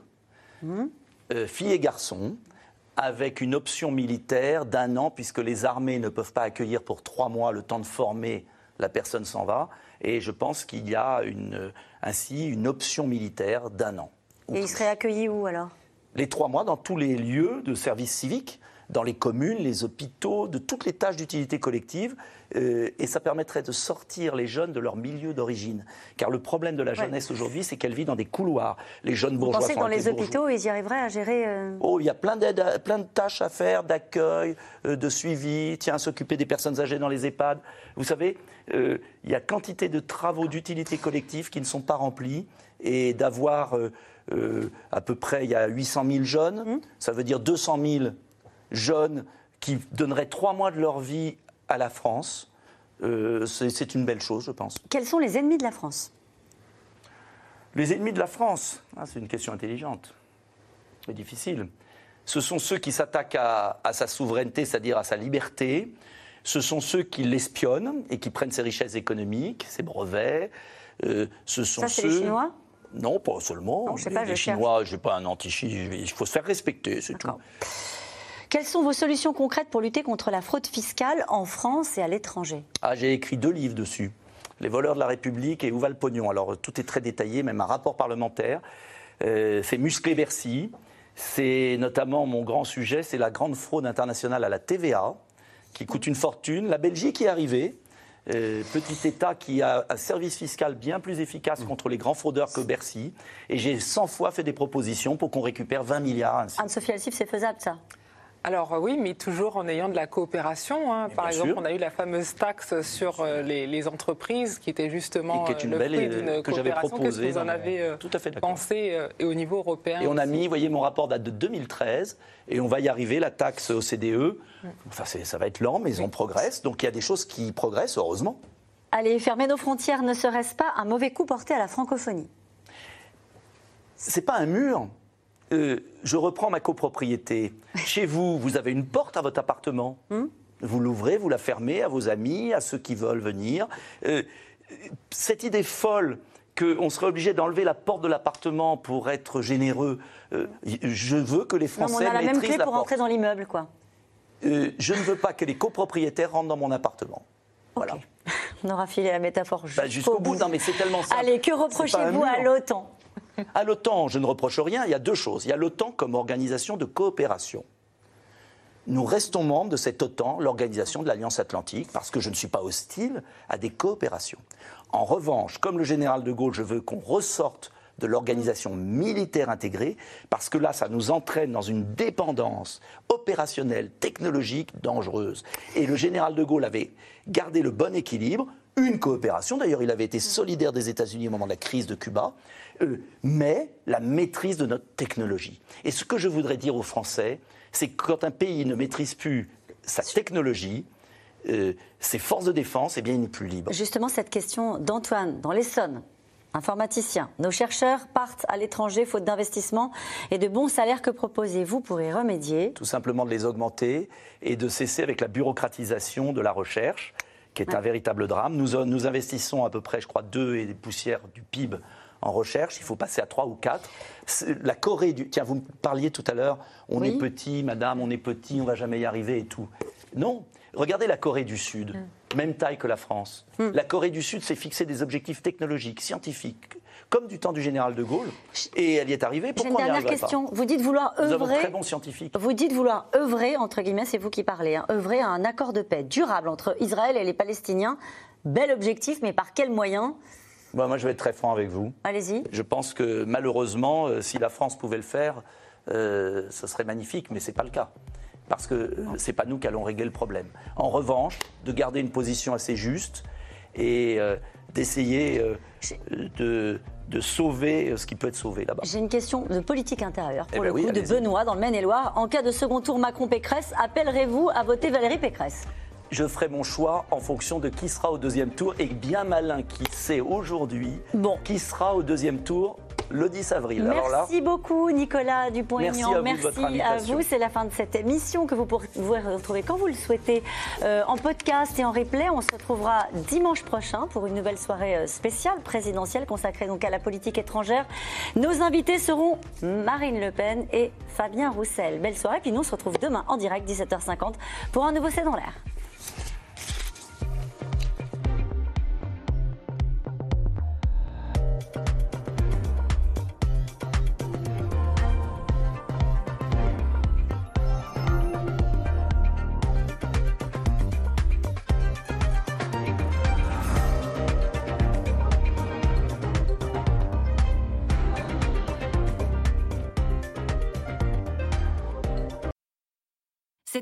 euh, filles et garçons, avec une option militaire d'un an, puisque les armées ne peuvent pas accueillir pour trois mois le temps de former la personne s'en va. Et je pense qu'il y a une, ainsi une option militaire d'un an. Et il serait accueilli où alors? Les trois mois dans tous les lieux de service civique dans les communes, les hôpitaux, de toutes les tâches d'utilité collective. Euh, et ça permettrait de sortir les jeunes de leur milieu d'origine. Car le problème de la jeunesse aujourd'hui, c'est qu'elle vit dans des couloirs. Les jeunes bourgeois. Vous pensez que dans les, hôpitaux, ils y arriveraient à gérer euh, Oh, il y a plein, plein de tâches à faire, d'accueil, euh, de suivi, tiens, s'occuper des personnes âgées dans les EHPAD. Vous savez, il y a quantité de travaux d'utilité collective qui ne sont pas remplis. Et d'avoir à peu près, il y a 800 000 jeunes, mmh. ça veut dire 200 000 jeunes qui donneraient trois mois de leur vie à la France. Euh, c'est une belle chose, je pense. Quels sont les ennemis de la France? Les ennemis de la France ah, C'est une question intelligente, mais difficile. Ce sont ceux qui s'attaquent à, sa souveraineté, c'est-à-dire à sa liberté. Ce sont ceux qui l'espionnent et qui prennent ses richesses économiques, ses brevets. Euh, ce sont Ça, c'est les Chinois? Non, pas seulement. Non, sais pas, les Chinois, je n'ai pas un anti il faut se faire respecter, c'est tout. Quelles sont vos solutions concrètes pour lutter contre la fraude fiscale en France et à l'étranger? Ah, J'ai écrit deux livres dessus. Les voleurs de la République et Où va le pognon Alors tout est très détaillé, même un rapport parlementaire. Euh, c'est Musclé Bercy. C'est notamment mon grand sujet, c'est la grande fraude internationale à la TVA, qui coûte une fortune. La Belgique est arrivée. Euh, petit État qui a un service fiscal bien plus efficace contre les grands fraudeurs que Bercy. Et j'ai 100 fois fait des propositions pour qu'on récupère 20 milliards. Anne-Sophie Alcif, c'est faisable ça? Alors oui, mais toujours en ayant de la coopération. Hein. Par exemple, on a eu la fameuse taxe sur euh, les, entreprises qui était justement qui est une euh, le fruit d'une que j'avais proposée. Que vous en avez euh, tout à fait pensé et au niveau européen Et on a mis, vous voyez, mon rapport date de 2013 et on va y arriver, la taxe au CDE. Enfin, ça va être lent, mais on progresse. Donc il y a des choses qui progressent, heureusement. Allez, fermer nos frontières, ne serait-ce pas un mauvais coup porté à la francophonie? C'est pas un mur, euh, je reprends ma copropriété. Chez vous, vous avez une porte à votre appartement. Hmm vous l'ouvrez, vous la fermez à vos amis, à ceux qui veulent venir. Euh, cette idée folle qu'on serait obligé d'enlever la porte de l'appartement pour être généreux, euh, je veux que les Français non, on a la même clé pour entrer dans l'immeuble, quoi. je ne veux pas que les copropriétaires rentrent dans mon appartement. Voilà. On aura filé la métaphore bah, jusqu'au bout. Non, mais c'est tellement simple. Allez, que reprochez-vous à l'OTAN à l'OTAN, je ne reproche rien. Il y a deux choses. Il y a l'OTAN comme organisation de coopération. Nous restons membres de cette OTAN, l'organisation de l'Alliance Atlantique, parce que je ne suis pas hostile à des coopérations. En revanche, comme le général de Gaulle, je veux qu'on ressorte de l'organisation militaire intégrée, parce que là, ça nous entraîne dans une dépendance opérationnelle, technologique, dangereuse. Et le général de Gaulle avait gardé le bon équilibre, une coopération, d'ailleurs il avait été solidaire des États-Unis au moment de la crise de Cuba, mais la maîtrise de notre technologie. Et ce que je voudrais dire aux Français, c'est que quand un pays ne maîtrise plus sa technologie, euh, ses forces de défense, eh bien, il n'est plus libre. Justement, cette question d'Antoine, dans l'Essonne, informaticien. Nos chercheurs partent à l'étranger faute d'investissement et de bons salaires. Que proposez-vous pour y remédier? Tout simplement de les augmenter et de cesser avec la bureaucratisation de la recherche, qui est un véritable drame. Nous, nous investissons à peu près, je crois, deux et des poussières du PIB en recherche, il faut passer à 3 ou 4. La Corée du... Tiens, vous me parliez tout à l'heure, on est petit, madame, on est petit, on va jamais y arriver et tout. Non, regardez la Corée du Sud, mm. même taille que la France. Mm. La Corée du Sud s'est fixé des objectifs technologiques, scientifiques, comme du temps du général de Gaulle. Et elle y est arrivée. J'ai une dernière question. Vous dites vouloir œuvrer. très bons scientifiques. Vous dites vouloir œuvrer, entre guillemets, c'est vous qui parlez, hein, œuvrer à un accord de paix durable entre Israël et les Palestiniens. Bel objectif, mais par quels moyens? Bah, Moi, je vais être très franc avec vous. Allez-y. Je pense que malheureusement, euh, si la France pouvait le faire, euh, ce serait magnifique, mais ce n'est pas le cas parce que euh, ce n'est pas nous qui allons régler le problème. En revanche, de garder une position assez juste et euh, d'essayer euh, de, de, sauver ce qui peut être sauvé là-bas. J'ai une question de politique intérieure, pour eh ben le coup, de Benoît, dans le Maine-et-Loire. En cas de second tour Macron-Pécresse, appellerez-vous à voter Valérie Pécresse? Je ferai mon choix en fonction de qui sera au deuxième tour et bien malin qui sait aujourd'hui bon. qui sera au deuxième tour le 10 avril. Merci beaucoup Nicolas Dupont-Aignan. Merci, à vous. C'est la fin de cette émission que vous pourrez retrouver quand vous le souhaitez euh, en podcast et en replay. On se retrouvera dimanche prochain pour une nouvelle soirée euh, spéciale présidentielle consacrée donc à la politique étrangère. Nos invités seront Marine Le Pen et Fabien Roussel. Belle soirée. Puis nous on se retrouve demain en direct 17h50 pour un nouveau C'est dans l'air.